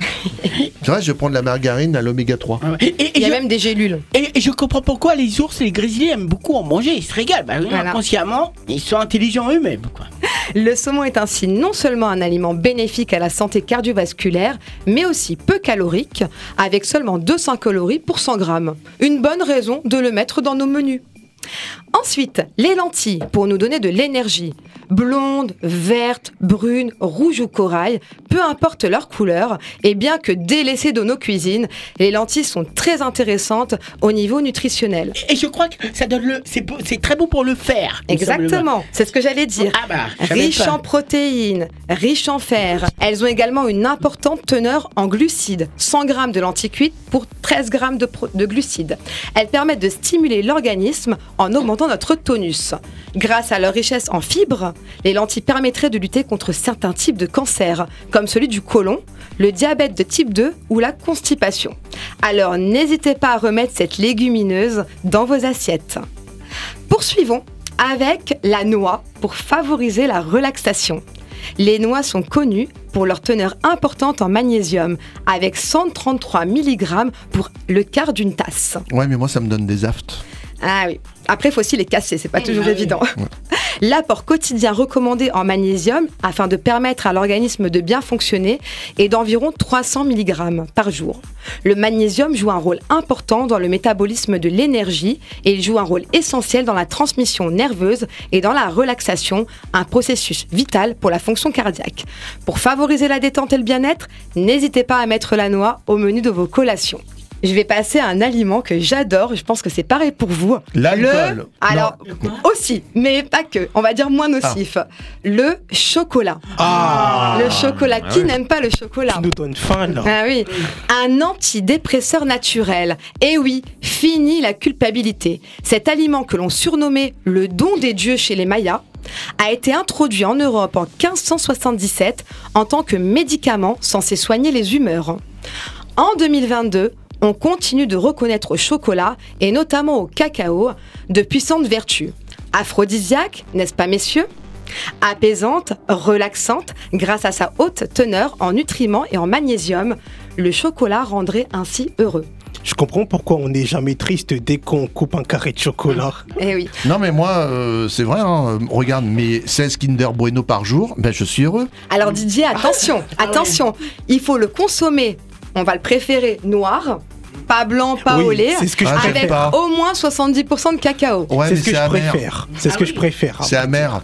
C'est vrai, je prends de la margarine à l'oméga 3. Et, et- Il y a je, même des gélules. et- et je comprends pourquoi les ours et les grizzlies aiment beaucoup en manger. Ils se régalent. Bah, Voilà. Inconsciemment, ils sont intelligents eux-mêmes. Le saumon est ainsi non seulement un aliment bénéfique à la santé cardiovasculaire, mais aussi peu calorique, avec seulement 200 calories pour 100 grammes. Une bonne raison de le mettre dans nos menus. Ensuite, les lentilles pour nous donner de l'énergie. Blondes, vertes, brunes, rouges ou corail, peu importe leur couleur, et bien que délaissées de nos cuisines, les lentilles sont très intéressantes au niveau nutritionnel. Et je crois que ça donne le. C'est beau- très bon pour le fer. Exactement, c'est ce que j'allais dire. Ah bah, Riches en protéines, riches en fer. Elles ont également une importante teneur en glucides. 100 g de lentilles cuites pour 13 g de glucides. Elles permettent de stimuler l'organisme en augmentant notre tonus. Grâce à leur richesse en fibres, les lentilles permettraient de lutter contre certains types de cancers, comme celui du côlon, le diabète de type 2 ou la constipation. Alors n'hésitez pas à remettre cette légumineuse dans vos assiettes. Poursuivons avec la noix pour favoriser la relaxation. Les noix sont connues pour leur teneur importante en magnésium, avec 133 mg pour le quart d'une tasse. Ouais, mais moi, ça me donne des aftes. Ah oui. Après, il faut aussi les casser, c'est pas toujours évident. L'apport quotidien recommandé en magnésium, afin de permettre à l'organisme de bien fonctionner, est d'environ 300 mg par jour. Le magnésium joue un rôle important dans le métabolisme de l'énergie et il joue un rôle essentiel dans la transmission nerveuse et dans la relaxation, un processus vital pour la fonction cardiaque. Pour favoriser la détente et le bien-être, n'hésitez pas à mettre la noix au menu de vos collations. Je vais passer à un aliment que j'adore, je pense que c'est pareil pour vous. L'alcool. Le- Alors, aussi, mais pas que, on va dire moins nocif. Le chocolat. Ah. Le chocolat. Ah Qui ouais. n'aime pas le chocolat Tu nous donnes faim là. ah oui, un antidépresseur naturel. Et oui, fini la culpabilité. Cet aliment que l'on surnommait le don des dieux chez les Mayas a été introduit en Europe en 1577 en tant que médicament censé soigner les humeurs. En 2022, on continue de reconnaître au chocolat, et notamment au cacao, de puissantes vertus. Aphrodisiaque, n'est-ce pas messieurs? Apaisante, relaxante, grâce à sa haute teneur en nutriments et en magnésium, le chocolat rendrait ainsi heureux. Je comprends pourquoi on n'est jamais triste dès qu'on coupe un carré de chocolat. Eh oui. Non, mais moi, euh, c'est vrai, hein, regarde, mes 16 Kinder Bueno par jour, ben, je suis heureux. Alors Didier, attention, attention, il faut le consommer, on va le préférer noir, pas blanc, pas Oui, au lait, c'est ce que je avec préfère. au moins 70% de cacao. Ouais, C'est ce que je préfère. C'est ce que je préfère. C'est amer.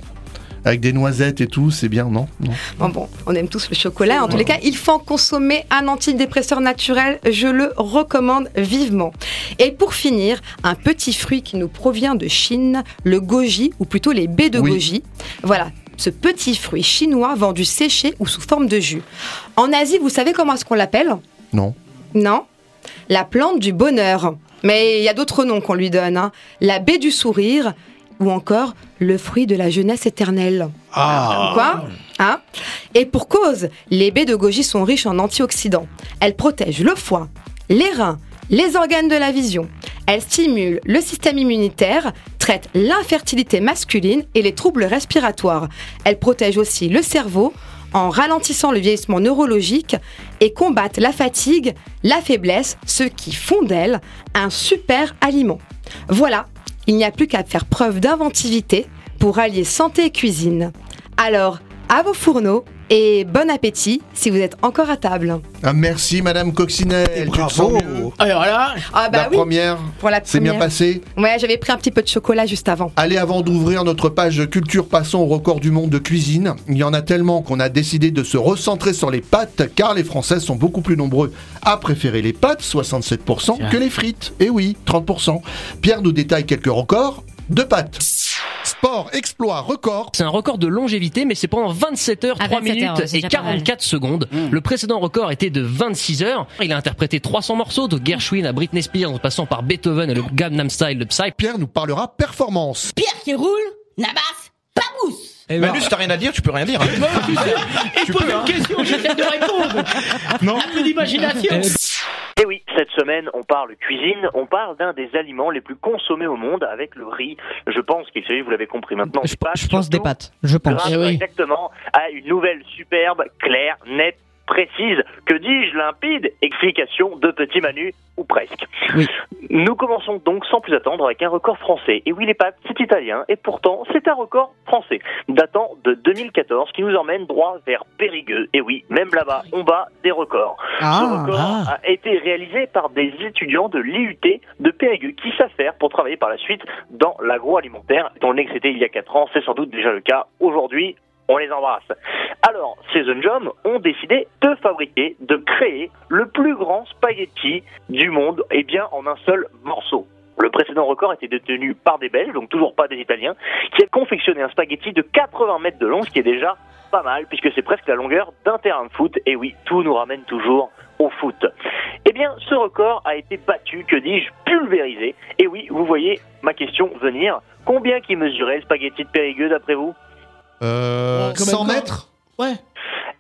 Avec des noisettes et tout, c'est bien, non, non. Bon, bon, on aime tous le chocolat. En tous les cas, il faut en consommer un antidépresseur naturel. Je le recommande vivement. Et pour finir, un petit fruit qui nous provient de Chine, le goji, ou plutôt les baies de Oui. goji. Voilà. Ce petit fruit chinois vendu séché ou sous forme de jus. En Asie, vous savez comment est-ce qu'on l'appelle? Non. Non La plante du bonheur. Mais il y a d'autres noms qu'on lui donne. hein. La baie du sourire ou encore le fruit de la jeunesse éternelle. Ah. Quoi? Hein? Et pour cause, les baies de goji sont riches en antioxydants. Elles protègent le foie, les reins, les organes de la vision. Elles stimulent le système immunitaire, traitent l'infertilité masculine et les troubles respiratoires. Elles protègent aussi le cerveau en ralentissant le vieillissement neurologique et combattent la fatigue, la faiblesse, ce qui font d'elles un super aliment. Voilà, il n'y a plus qu'à faire preuve d'inventivité pour allier santé et cuisine. Alors, à vos fourneaux et bon appétit si vous êtes encore à table. Ah, merci, Madame Coccinelle. Tu te sens mieux Alors là, Ah bah La oui, première, pour la c'est bien passé. Ouais, j'avais pris un petit peu de chocolat juste avant. Allez, avant d'ouvrir notre page culture, passons au record du monde de cuisine. Il y en a tellement qu'on a décidé de se recentrer sur les pâtes, car les Français sont beaucoup plus nombreux à préférer les pâtes, 67%, que les frites. Et oui, 30%. Pierre nous détaille quelques records de pâtes. Sport, exploit, record. C'est un record de longévité, mais c'est pendant 27 heures, Ah, 3 27 minutes heures, et déjà pas mal. 44 secondes. Le précédent record était de 26 heures. Il a interprété 300 morceaux, de Gershwin à Britney Spears, en passant par Beethoven et le Gangnam Style de Psy. Pierre nous parlera performance. Pierre qui roule, Nabas, pas mousse. Manu, si t'as rien à dire, tu peux rien dire. hein. Il pose une question, j'essaie de répondre. Non. Un peu d'imagination. Et oui, cette semaine, on parle cuisine, on parle d'un des aliments les plus consommés au monde avec le riz. Je pense qu'il s'agit, vous l'avez compris maintenant, Je, des pâtes, je pense des pâtes. Je pense. grâce exactement à une nouvelle superbe, claire, nette, précise, que dis-je, limpide, explication de Petit Manu, ou presque. Nous commençons donc sans plus attendre avec un record français. Et oui, les pâtes, c'est italien, et pourtant, c'est un record français, datant de 2014, qui nous emmène droit vers Périgueux. Et oui, même là-bas, on bat des records. Ah. Ce record a été réalisé par des étudiants de l'IUT de Périgueux qui faire pour travailler par la suite dans l'agroalimentaire. Étant donné que c'était il y a 4 ans, c'est sans doute déjà le cas aujourd'hui. On les embrasse. Alors, ces jeunes hommes ont décidé de fabriquer, de créer le plus grand spaghetti du monde, et bien en un seul morceau. Le précédent record était détenu par des Belges, donc toujours pas des Italiens, qui a confectionné un spaghetti de 80 mètres de long, ce qui est déjà pas mal, puisque c'est presque la longueur d'un terrain de foot. Et oui, tout nous ramène toujours au foot. Eh bien, ce record a été battu, que dis-je, pulvérisé. Et oui, vous voyez ma question venir. Combien qui mesurait le spaghetti de Périgueux d'après vous? Euh, 100 mètres Ouais.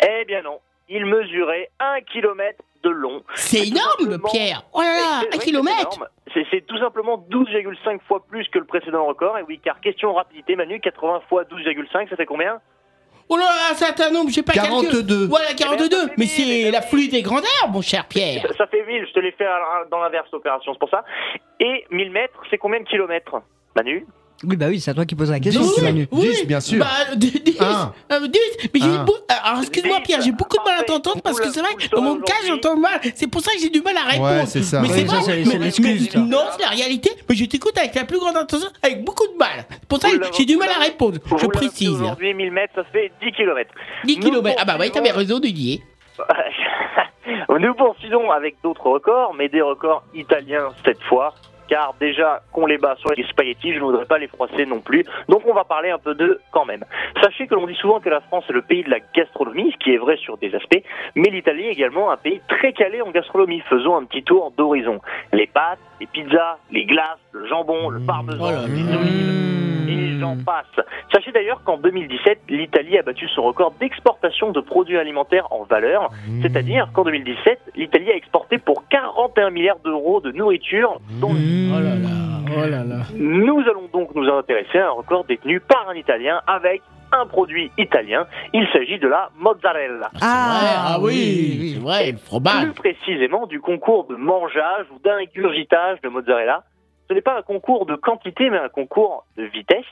Eh bien non, il mesurait un kilomètre de long. C'est énorme, Pierre. Oh là là, un c'est- kilomètre. c'est énorme. C'est c'est tout simplement 12,5 fois plus que le précédent record. Et oui, car question rapidité, Manu, 80 fois 12,5, ça fait combien? Oh là, un certain nombre, je sais pas 42. calcul- Voilà, 42. Mais c'est la flûte des grandeurs, mon cher Pierre. Ça, ça fait 1000, je te l'ai fait dans l'inverse l'opération, c'est pour ça. Et 1000 mètres, c'est combien de kilomètres? Manu? Oui, bah oui, c'est à toi qui pose la question, Oui, petit Manu. oui. bien sûr. Bah, 10. Un. Euh, 10. Mais j'ai Un. beau- Alors, excuse-moi, Pierre, j'ai beaucoup de mal à t'entendre parce que c'est vrai, dans mon cas, j'entends mal. C'est pour ça que j'ai du mal à répondre. Ouais, c'est ça. Mais c'est ça, vrai. c'est- mais- c'est l'excuse, mais- ça. Non, c'est la réalité. Mais je t'écoute avec la plus grande attention, avec beaucoup de mal. C'est pour ça que j'ai du mal à répondre. Je précise. Aujourd'hui, 1000 mètres, ça fait 10 kilomètres. 10 km. Ah bah ouais, t'avais raison de dire. Nous poursuivons avec d'autres records, mais des records italiens cette fois. Car déjà qu'on les bat sur les spaghettis, je ne voudrais pas les froisser non plus. Donc on va parler un peu d'eux quand même. Sachez que l'on dit souvent que la France est le pays de la gastronomie, ce qui est vrai sur des aspects, mais l'Italie est également un pays très calé en gastronomie. Faisons un petit tour d'horizon. Les pâtes, les pizzas, les glaces, le jambon, le parmesan, les olives, et j'en passe. Sachez d'ailleurs qu'en 2017, l'Italie a battu son record d'exportation de produits alimentaires en valeur. C'est-à-dire qu'en 2017, l'Italie a exporté pour 41 milliards d'euros de nourriture, dont Oh là là, oh là là. nous allons donc nous intéresser à un record détenu par un Italien avec un produit italien. Il s'agit de la mozzarella. Ah, ah oui, c'est vrai, le fromage. Plus précisément du concours de mangeage ou d'ingurgitage de mozzarella. Ce n'est pas un concours de quantité, mais un concours de vitesse.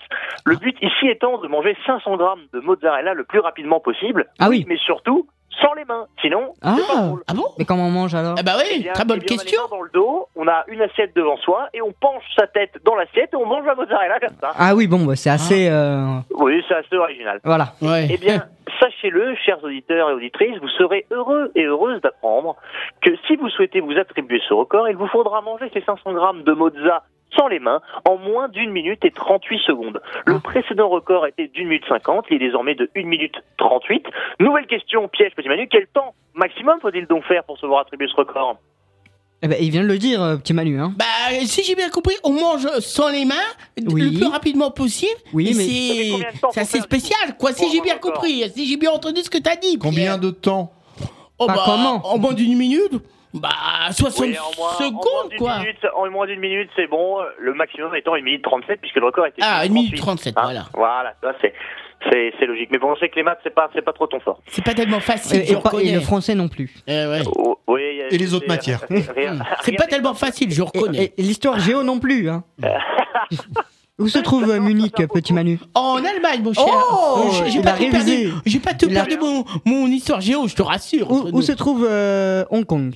Le but ici étant de manger 500 grammes de mozzarella le plus rapidement possible. Ah oui. Mais surtout, sans les mains. Sinon, Ah, c'est pas drôle. ah bon Mais comment on mange alors Ah bah oui, Eh bien, très bonne eh bien, question. On a les mains dans le dos, on a une assiette devant soi et on penche sa tête dans l'assiette et on mange la mozzarella comme ça. Ah oui, bon, bah, c'est assez. euh, Oui, c'est assez original. Voilà. Ouais. Eh bien, sachez-le, chers auditeurs et auditrices, vous serez heureux et heureuses d'apprendre que si vous souhaitez vous attribuer ce record, il vous faudra manger ces 500 grammes de mozza sans les mains en moins d'une minute et 38 secondes. Le précédent record était d'une minute 50, il est désormais de 1 minute 38. Nouvelle question, piège, petit Manu, quel temps maximum faut-il donc faire pour se voir attribuer ce record? Eh ben, il vient de le dire, euh, petit Manu. Hein. Bah, si j'ai bien compris, on mange sans les mains Oui. le plus rapidement possible. Oui, et mais- c'est assez spécial, quoi. Si j'ai bien compris, si j'ai bien entendu ce que t'as dit. Combien Pierre. de temps? Oh, Bah, bah, comment? En moins d'une minute Bah, 60 Oui, en moins, en moins secondes, quoi. minute, en moins d'une minute, c'est bon. Le maximum étant 1 minute 37, puisque le record était. Ah, 1 minute 38. 37, Hein voilà. Voilà, ça c'est. C'est logique. Mais bon, on sait que les maths, c'est pas, c'est pas trop ton fort. C'est pas tellement facile, Et, je et pas- et le français non plus. Eh ouais. Oh, oui, il y a- Et les autres matières. rien- C'est pas tellement facile, je reconnais. et- et l'histoire géo non plus. Hein. Où se trouve euh, Munich, petit Manu? En Allemagne, mon cher. Oh, Euh, j'ai- pas tout perdu. pas tout perdu mon, mon histoire géo, je te rassure. Où, se trouve euh, Hong Kong?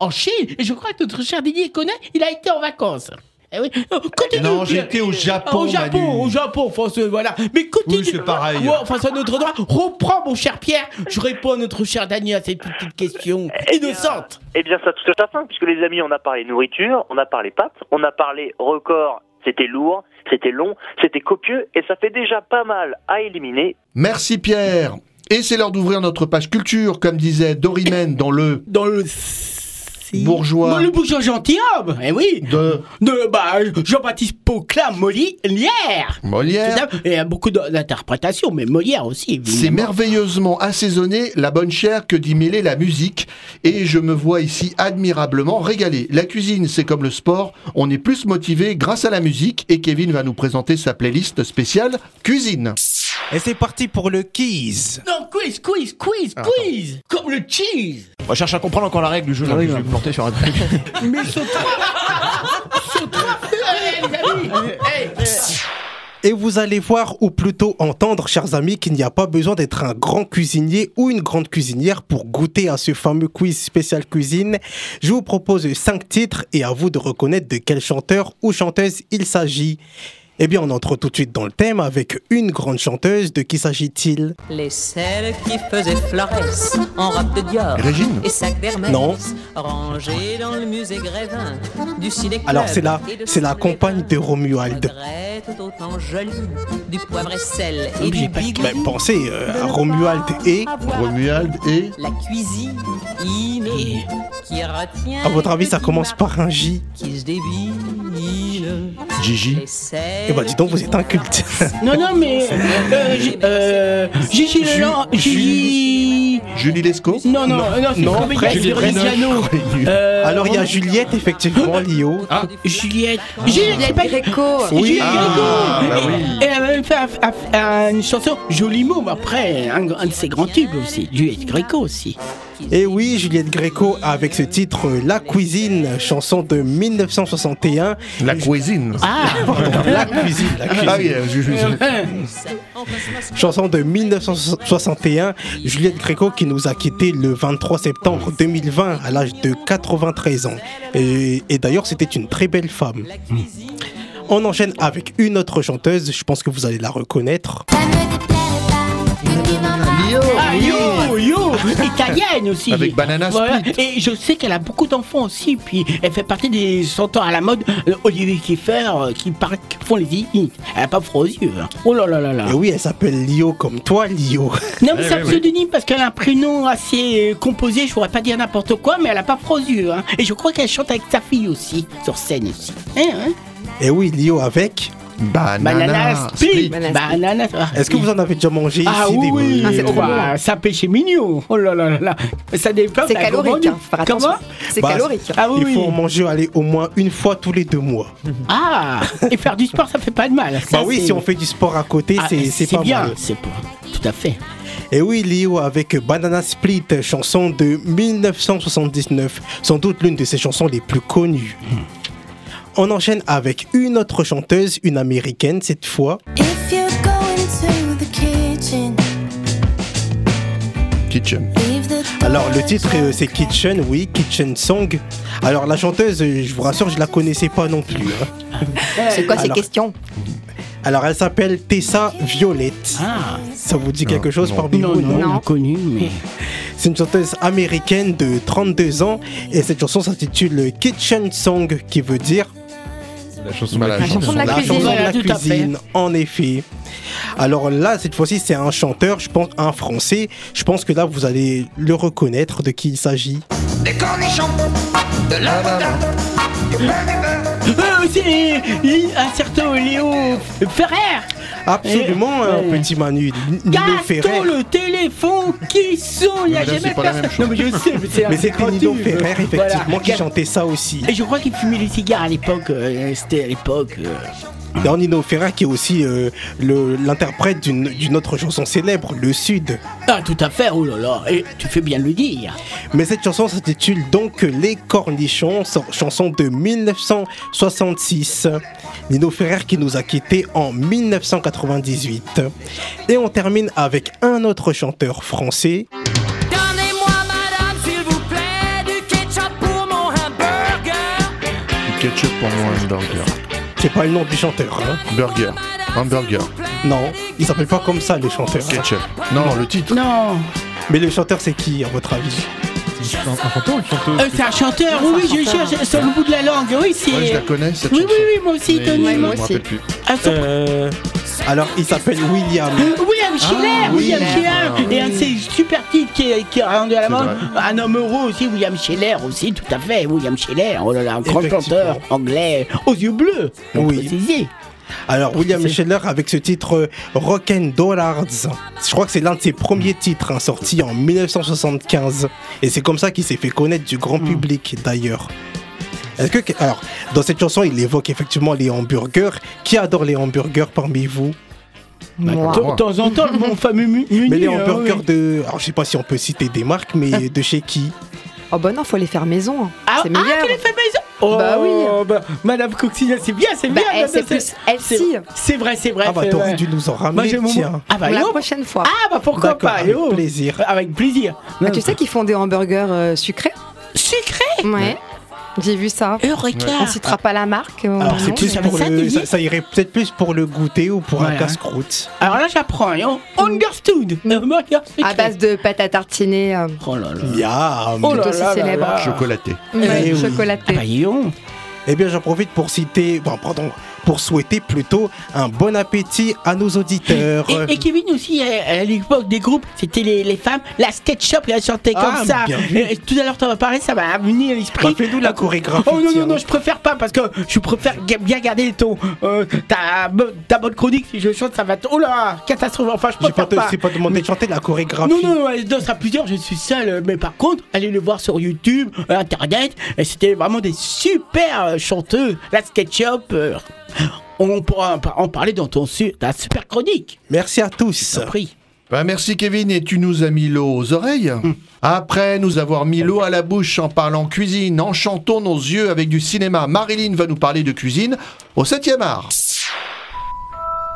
En Chine. Et je crois que notre cher Didier connaît, il a été en vacances. Eh oui. Oh, continue, Non, j'étais au Japon, Au Japon, Manu. au Japon, enfin, c'est- voilà. Mais continue. Oui, c'est pareil. Ouais, enfin, c'est notre droit. Reprends, mon cher Pierre. Je réponds à notre cher Daniel à cette petite question Eh bien, innocente. Eh bien, ça tout à fait, puisque les amis, on a parlé nourriture, on a parlé pâtes, on a parlé record. C'était lourd, c'était long, c'était copieux, et ça fait déjà pas mal à éliminer. Merci Pierre. Et c'est l'heure d'ouvrir notre page culture, comme disait Dorimène dans le Dans le. Bourgeois Bon, le bourgeois gentilhomme. Eh oui. de De bah, Jean-Baptiste Pauclin Molière. Molière. Et il y a beaucoup d'interprétations, mais Molière aussi. C'est merveilleusement assaisonné la bonne chair que d'y mêler la musique et je me vois ici admirablement régalé. La cuisine, c'est comme le sport, on est plus motivé grâce à la musique et Kevin va nous présenter sa playlist spéciale cuisine. Et c'est parti pour le quiz. Non, quiz, quiz, quiz, quiz. Comme le cheese. On cherche à comprendre encore la règle du jeu. oui, je sur un truc. Mais Et vous allez voir, ou plutôt entendre, chers amis, qu'il n'y a pas besoin d'être un grand cuisinier ou une grande cuisinière pour goûter à ce fameux quiz spécial cuisine. Je vous propose cinq titres et à vous de reconnaître de quel chanteur ou chanteuse il s'agit. Eh bien, on entre tout de suite dans le thème avec une grande chanteuse. De qui s'agit-il? Les selles qui faisaient Florès en robe de Dior Régine? et sac d'Hermès Non. dans le musée Grévin du ciné Alors, c'est la, c'est la compagne de Romuald. tout autant jolie du poivre et sel et du Ben, pensez euh, à Romuald et... Romuald et... la cuisine qui retient À votre avis, ça commence par un J? qui se Gigi les selles Eh bah dis donc, vous êtes un culte. Non, non, mais. Euh, J- euh, Gigi Ju- Leland. Gigi. Julie Lescaut Non, non, non, c'est Non, comédienne, après, c'est Reggiano. Euh, Alors il y a Juliette, effectivement, Lio. Ah, Juliette. Juliette Juliette Gréco. Oui. Juliette Gréco. Ah, bah oui. Et elle a même fait un- un- une chanson Joli mot, mais après, un, un de ses grands tubes aussi. Juliette Gréco aussi. Et oui, Juliette Gréco avec ce titre La cuisine, chanson de 1961. La cuisine. Ah La cuisine, la cuisine. Ah oui, euh, je- je- Chanson de 1961, Juliette Gréco qui nous a quitté le 23 septembre 2020 à l'âge de 93 ans. Et, et d'ailleurs, c'était une très belle femme. On enchaîne avec une autre chanteuse, je pense que vous allez la reconnaître. Ah, yo, yo Italienne aussi Avec Banana Voilà. Split. Et je sais qu'elle a beaucoup d'enfants aussi, puis elle fait partie des chanteurs à la mode, euh, Olivier Kiefer, euh, qui, qui font les hits. Elle a pas froid aux yeux. hein. Oh là là là là. Et oui, elle s'appelle Lio comme toi, Lio. Non, mais c'est un pseudonyme parce qu'elle a un prénom assez euh, composé, je pourrais pas dire n'importe quoi, mais elle a pas froid aux yeux. hein. Et je crois qu'elle chante avec sa fille aussi, sur scène aussi. Hein, hein Et oui, Lio avec. Banana, split. Banana Banana. Est-ce que vous en avez déjà mangé Ah ici oui, des oui, Ah, c'est trop Quoi, ça péché mignon. Oh là là là là. Ça dépend. C'est calorique, hein. Comment? C'est Bah, calorique. Ah oui, Il oui. faut en manger aller au moins une fois tous les deux mois. Ah Et faire du sport, ça fait pas de mal. Ça, bah oui, si on fait du sport à côté, Ah, c'est pas bien. mal. C'est pour... Tout à fait. Et oui, Lio avec Banana Split, chanson de 1979, sans doute l'une de ses chansons les plus connues. On enchaîne avec une autre chanteuse, une américaine cette fois. If you go into the kitchen, Kitchen. Alors le titre euh, c'est Kitchen, oui, Kitchen Song. Alors la chanteuse, euh, je vous rassure, je la connaissais pas non plus. hein. C'est quoi ces Alors- questions? Alors elle s'appelle Tessa Violette. Ah Ça vous dit quelque chose non. parmi Non, vous non, non. mais. C'est une chanteuse américaine de 32 ans et cette chanson s'intitule Kitchen Song qui veut dire La chanson La de la la cuisine. chanson de la cuisine, en effet. Alors là, cette fois-ci, c'est un chanteur, je pense, un français. Je pense que là, vous allez le reconnaître de qui il s'agit. Des cornichons, de l'avocat, du pain du beurre. Euh, c'est Li- un certain Léo Ferrer Absolument, Eh, un ouais. petit Manu. Nino Ferrer. le téléphone qui sont Il y a Mais là, jamais c'est pas la même personne. Non, mais je sais, mais c'est Mais c'était Nino. Ferrer, effectivement, Voilà. qui chantait ça aussi. Et je crois qu'il fumait les cigares à l'époque. euh, C'était à l'époque. D'ailleurs, Nino Ferrer qui est aussi euh, l'interprète d'une autre chanson célèbre, Le Sud. Ah, tout à fait, oh là là. Et tu fais bien le dire. Mais cette chanson s'intitule donc Les Cornichons, chanson de 1966. Nino Ferrer qui nous a quittés en 1998. Et on termine avec un autre chanteur français. Donnez-moi, madame, s'il vous plaît, du ketchup pour mon hamburger. Du ketchup pour mon hamburger. C'est pas le nom du chanteur, hein Burger. Hamburger. Non, il s'appelle pas comme ça, les chanteurs. Ketchup. Non, non, le titre. Non. Mais le chanteur, c'est qui, à votre avis? Un, un chanteur ou une chanteuse? Euh, c'est un chanteur, oui, oui, je cherche sur le bout de la langue. Oui, c'est. Ouais, je la connais, cette oui, chanson. oui, oui, moi aussi, Tony. moi aussi. rappelle plus. Ah, Euh, Alors, il s'appelle William. William Schiller, oui, William Schiller. Schiller, et un de ses super titres qui, est- qui a rendu à la mode, un homme heureux aussi, William Schiller aussi, tout à fait, William Schiller, oh là là, un grand chanteur anglais, aux yeux bleus, on Oui. préciser. Alors, William Scheller avec ce titre euh, Dollars. Je crois que c'est l'un de ses premiers titres hein, sortis en 1975. Et c'est comme ça qu'il s'est fait connaître du grand public d'ailleurs. Est-ce que, alors, dans cette chanson, il évoque effectivement les hamburgers. Qui adore les hamburgers parmi vous? De temps en temps, mon fameux mu- menu. Mais les hein, hamburgers oui. de. Alors, je sais pas si on peut citer des marques, mais de chez qui? Oh bah non, faut les faire maison. hein. Ah, c'est ah, tu les fais maison? Oh, Bah oui. bah, Madame Coccinelle, c'est bien, c'est Bah, bien. elle, c'est plus elle-ci. c'est- C'est vrai, c'est vrai. Ah, bah, t'aurais dû nous en ramener, tiens. Ah, bah, la yo. prochaine fois. Ah, bah pourquoi pas, avec yo. plaisir. Avec plaisir. Ah, tu sais qu'ils font des hamburgers euh, sucrés? Sucré Ouais. J'ai vu ça. Eureka On citera pas la marque. Alors, non, c'est plus pour ça, le. Ça, irait peut-être plus pour le goûter ou pour un casse-croûte. Alors là, j'apprends, yo. Understood. Sucré. À base de pâte à tartiner. euh, Oh là là. Miam. Oh là Plutôt là célèbre. là. Chocolaté. ouais, Eh oui. chocolaté. Ah bah. Eh bien, j'en profite pour citer, bon, pardon, pour souhaiter plutôt un bon appétit à nos auditeurs. Et, et Kevin aussi, à, l'époque des groupes, c'était les, les femmes, la sketch shop, elle chantait comme Ah, ça. Et tout à l'heure, t'en as parlé, ça m'a venu à l'esprit. Fais-nous la chorégraphie, Oh non, non, non, je préfère pas parce que je préfère bien garder le ton. Euh, ta, bo- ta bonne chronique, si je chante, ça va. Oh là, catastrophe. Enfin, je préfère pas. c'est pas demandé de chanter la chorégraphie. Non, non, non, elle danse à plusieurs, je suis seul. Mais par contre, allez le voir sur YouTube, euh, Internet. et C'était vraiment des super euh, chanteuses. La SketchUp, euh, on pourra en parler dans ton su- ta super chronique. Merci à tous. Bah, merci Kevin et tu nous as mis l'eau aux oreilles. Après nous avoir mis l'eau à la bouche en parlant cuisine, enchantons nos yeux avec du cinéma. Marilyn va nous parler de cuisine au 7e art.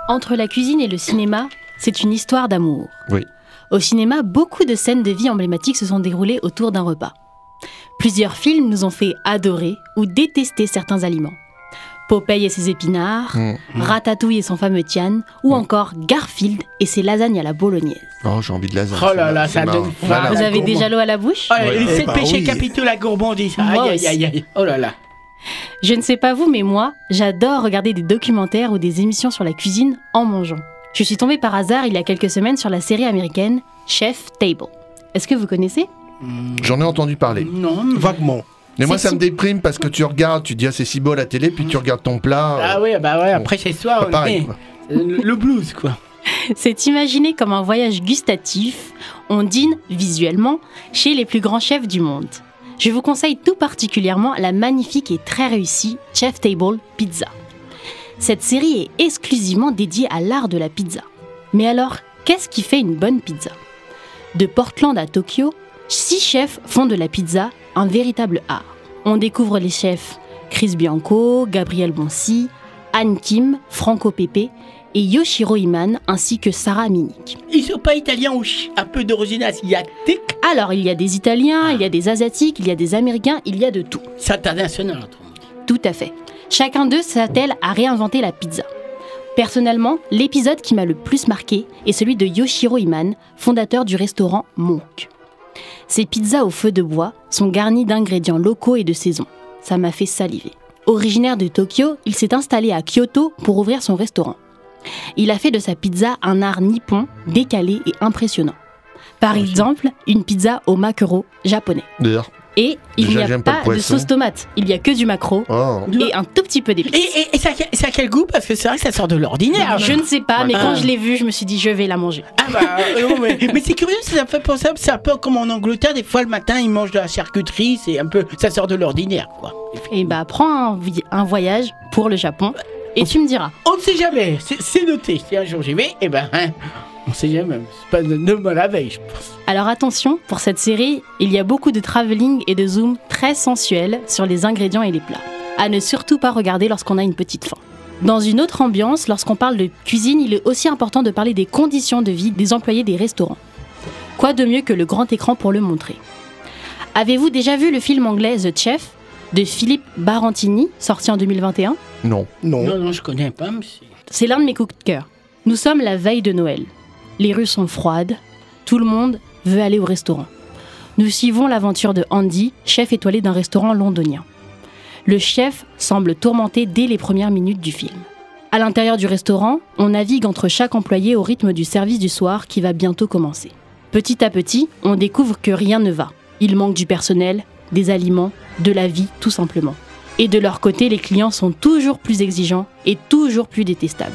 Entre la cuisine et le cinéma, c'est une histoire d'amour. Oui. Au cinéma, beaucoup de scènes de vie emblématiques se sont déroulées autour d'un repas. Plusieurs films nous ont fait adorer ou détester certains aliments. Popeye et ses épinards, Mm. Ratatouille et son fameux Tian, ou encore Garfield et ses lasagnes à la bolognaise. Oh, j'ai envie de lasagne. Oh là là, C'est ça donne faim. Voilà. Vous avez déjà l'eau à la bouche Ouais. Eh bah péchés oui. capitaux, la gourmandise. Aïe, aïe, aïe, aïe. Oh là là. Je ne sais pas vous, mais moi, j'adore regarder des documentaires ou des émissions sur la cuisine en mangeant. Je suis tombée par hasard il y a quelques semaines sur la série américaine Chef Table. Est-ce que vous connaissez? J'en ai entendu parler. Non, vaguement. Mais moi, ça me déprime parce que tu regardes, tu dis, ah, c'est si beau à la télé, puis tu regardes ton plat. Ah oui, bah ouais, après chez soi, on pareil, est- le blues, quoi. C'est imaginé comme un voyage gustatif. On dîne visuellement chez les plus grands chefs du monde. Je vous conseille tout particulièrement la magnifique et très réussie Chef Table Pizza. Cette série est exclusivement dédiée à l'art de la pizza. Mais alors, qu'est-ce qui fait une bonne pizza? De Portland à Tokyo, six chefs font de la pizza un véritable art. On découvre les chefs Chris Bianco, Gabriel Bonsi, Anne Kim, Franco Pepe et Yoshiro Iman ainsi que Sarah Minik. Ils sont pas italiens ou un peu d'origine asiatique Alors, il y a des Italiens, il y a des Asiatiques, il y a des Américains, il y a de tout. C'est international. Tout à fait. Chacun d'eux s'attelle à réinventer la pizza. Personnellement, l'épisode qui m'a le plus marqué est celui de Yoshiro Iman, fondateur du restaurant Monk. Ces pizzas au feu de bois sont garnies d'ingrédients locaux et de saison. Ça m'a fait saliver. Originaire de Tokyo, il s'est installé à Kyoto pour ouvrir son restaurant. Il a fait de sa pizza un art nippon, décalé et impressionnant. Par exemple, une pizza au maquereau japonais. D'ailleurs. Et il n'y a pas de sauce tomate, il y a que du maquereau Oh. et un tout petit peu d'épices. Et, et- et ça, ça a quel goût? Parce que c'est vrai que ça sort de l'ordinaire. Je ne sais pas, mais Ah. quand je l'ai vu, je me suis dit je vais la manger. Ah bah, euh, non, mais, mais c'est curieux, ça fait penser, c'est un peu comme en Angleterre, des fois le matin ils mangent de la charcuterie, c'est un peu, ça sort de l'ordinaire quoi. Et bah prends un, voyage pour le Japon et tu me diras. On ne sait jamais, c'est- c'est noté, si un jour j'y vais, et ben, hein, on sait jamais, c'est pas de, de me la veille je pense. Alors attention, pour cette série, il y a beaucoup de travelling et de zoom très sensuels sur les ingrédients et les plats. À ne surtout pas regarder lorsqu'on a une petite faim. Dans une autre ambiance, lorsqu'on parle de cuisine, il est aussi important de parler des conditions de vie des employés des restaurants. Quoi de mieux que le grand écran pour le montrer? Avez-vous déjà vu le film anglais The Chef de Philippe Barantini, sorti en 2021 Non. Non. Non, non, je connais pas, mais c'est- C'est l'un de mes coups de cœur. Nous sommes la veille de Noël. Les rues sont froides. Tout le monde veut aller au restaurant. Nous suivons l'aventure de Andy, chef étoilé d'un restaurant londonien. Le chef semble tourmenté dès les premières minutes du film. À l'intérieur du restaurant, on navigue entre chaque employé au rythme du service du soir qui va bientôt commencer. Petit à petit, on découvre que rien ne va. Il manque du personnel, des aliments, de la vie tout simplement. Et de leur côté, les clients sont toujours plus exigeants et toujours plus détestables.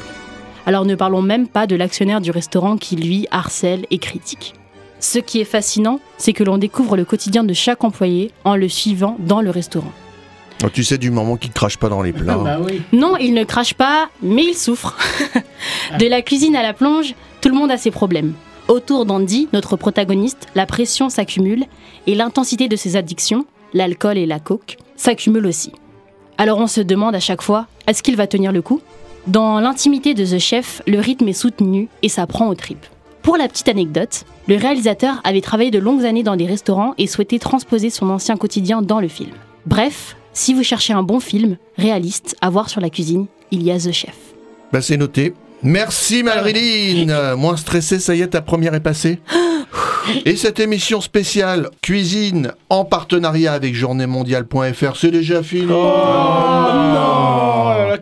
Alors ne parlons même pas de l'actionnaire du restaurant qui, lui, harcèle et critique. Ce qui est fascinant, c'est que l'on découvre le quotidien de chaque employé en le suivant dans le restaurant. Oh, tu sais du moment qu'il crache pas dans les plats. bah oui. Non, il ne crache pas, mais il souffre. de la cuisine à la plonge, tout le monde a ses problèmes. Autour d'Andy, notre protagoniste, la pression s'accumule et l'intensité de ses addictions, l'alcool et la coke, s'accumule aussi. Alors on se demande à chaque fois, est-ce qu'il va tenir le coup? Dans l'intimité de The Chef, le rythme est soutenu et ça prend aux tripes. Pour la petite anecdote, le réalisateur avait travaillé de longues années dans des restaurants et souhaitait transposer son ancien quotidien dans le film. Bref, si vous cherchez un bon film, réaliste, à voir sur la cuisine, il y a The Chef. Bah, c'est noté. Merci Marilyn Moins stressé, ça y est, ta première est passée Et cette émission spéciale cuisine en partenariat avec journéemondiale.fr, c'est déjà fini. Oh non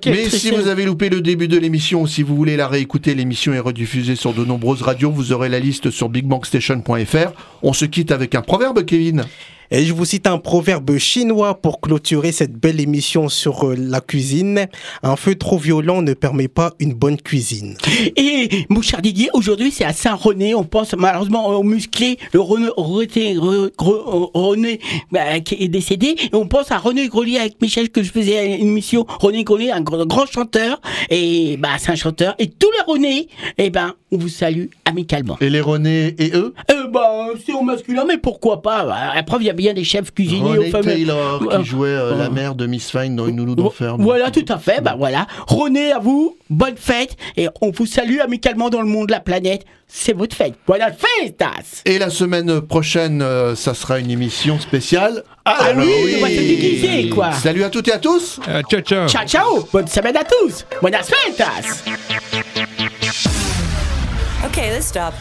Mais si vous avez loupé le début de l'émission ou si vous voulez la réécouter, l'émission est rediffusée sur de nombreuses radios. Vous aurez la liste sur bigbankstation.fr. On se quitte avec un proverbe, Kevin. Et je vous cite un proverbe chinois pour clôturer cette belle émission sur euh, la cuisine. Un feu trop violent ne permet pas une bonne cuisine. Et mon cher Didier, aujourd'hui c'est à Saint-René, on pense malheureusement au musclé, le René, René, Re- Re- René bah, qui est décédé, et on pense à René Grelier avec Michel que je faisais une émission, René Grelier, un grand, grand chanteur, et bah c'est un chanteur, et tous les René, et ben on vous salue amicalement. Et les René et eux? Eh ben c'est au masculin, mais pourquoi pas bah, La preuve, il y a bien des chefs cuisiniers René aux. Taylor Euh, qui jouait euh, la euh, mère de Miss Fine dans Une nounou d'enfer. Voilà, tout à fait. Bah voilà. René, à vous, bonne fête. Et on vous salue amicalement dans le monde, la planète. C'est votre fête. Voilà, festas. Et la semaine prochaine, euh, ça sera une émission spéciale. Ah oui, on va se déguiser, quoi. Salut à toutes et à tous. ciao, ciao. Ciao, ciao. Bonne semaine à tous. Buenas festas. Okay, let's stop.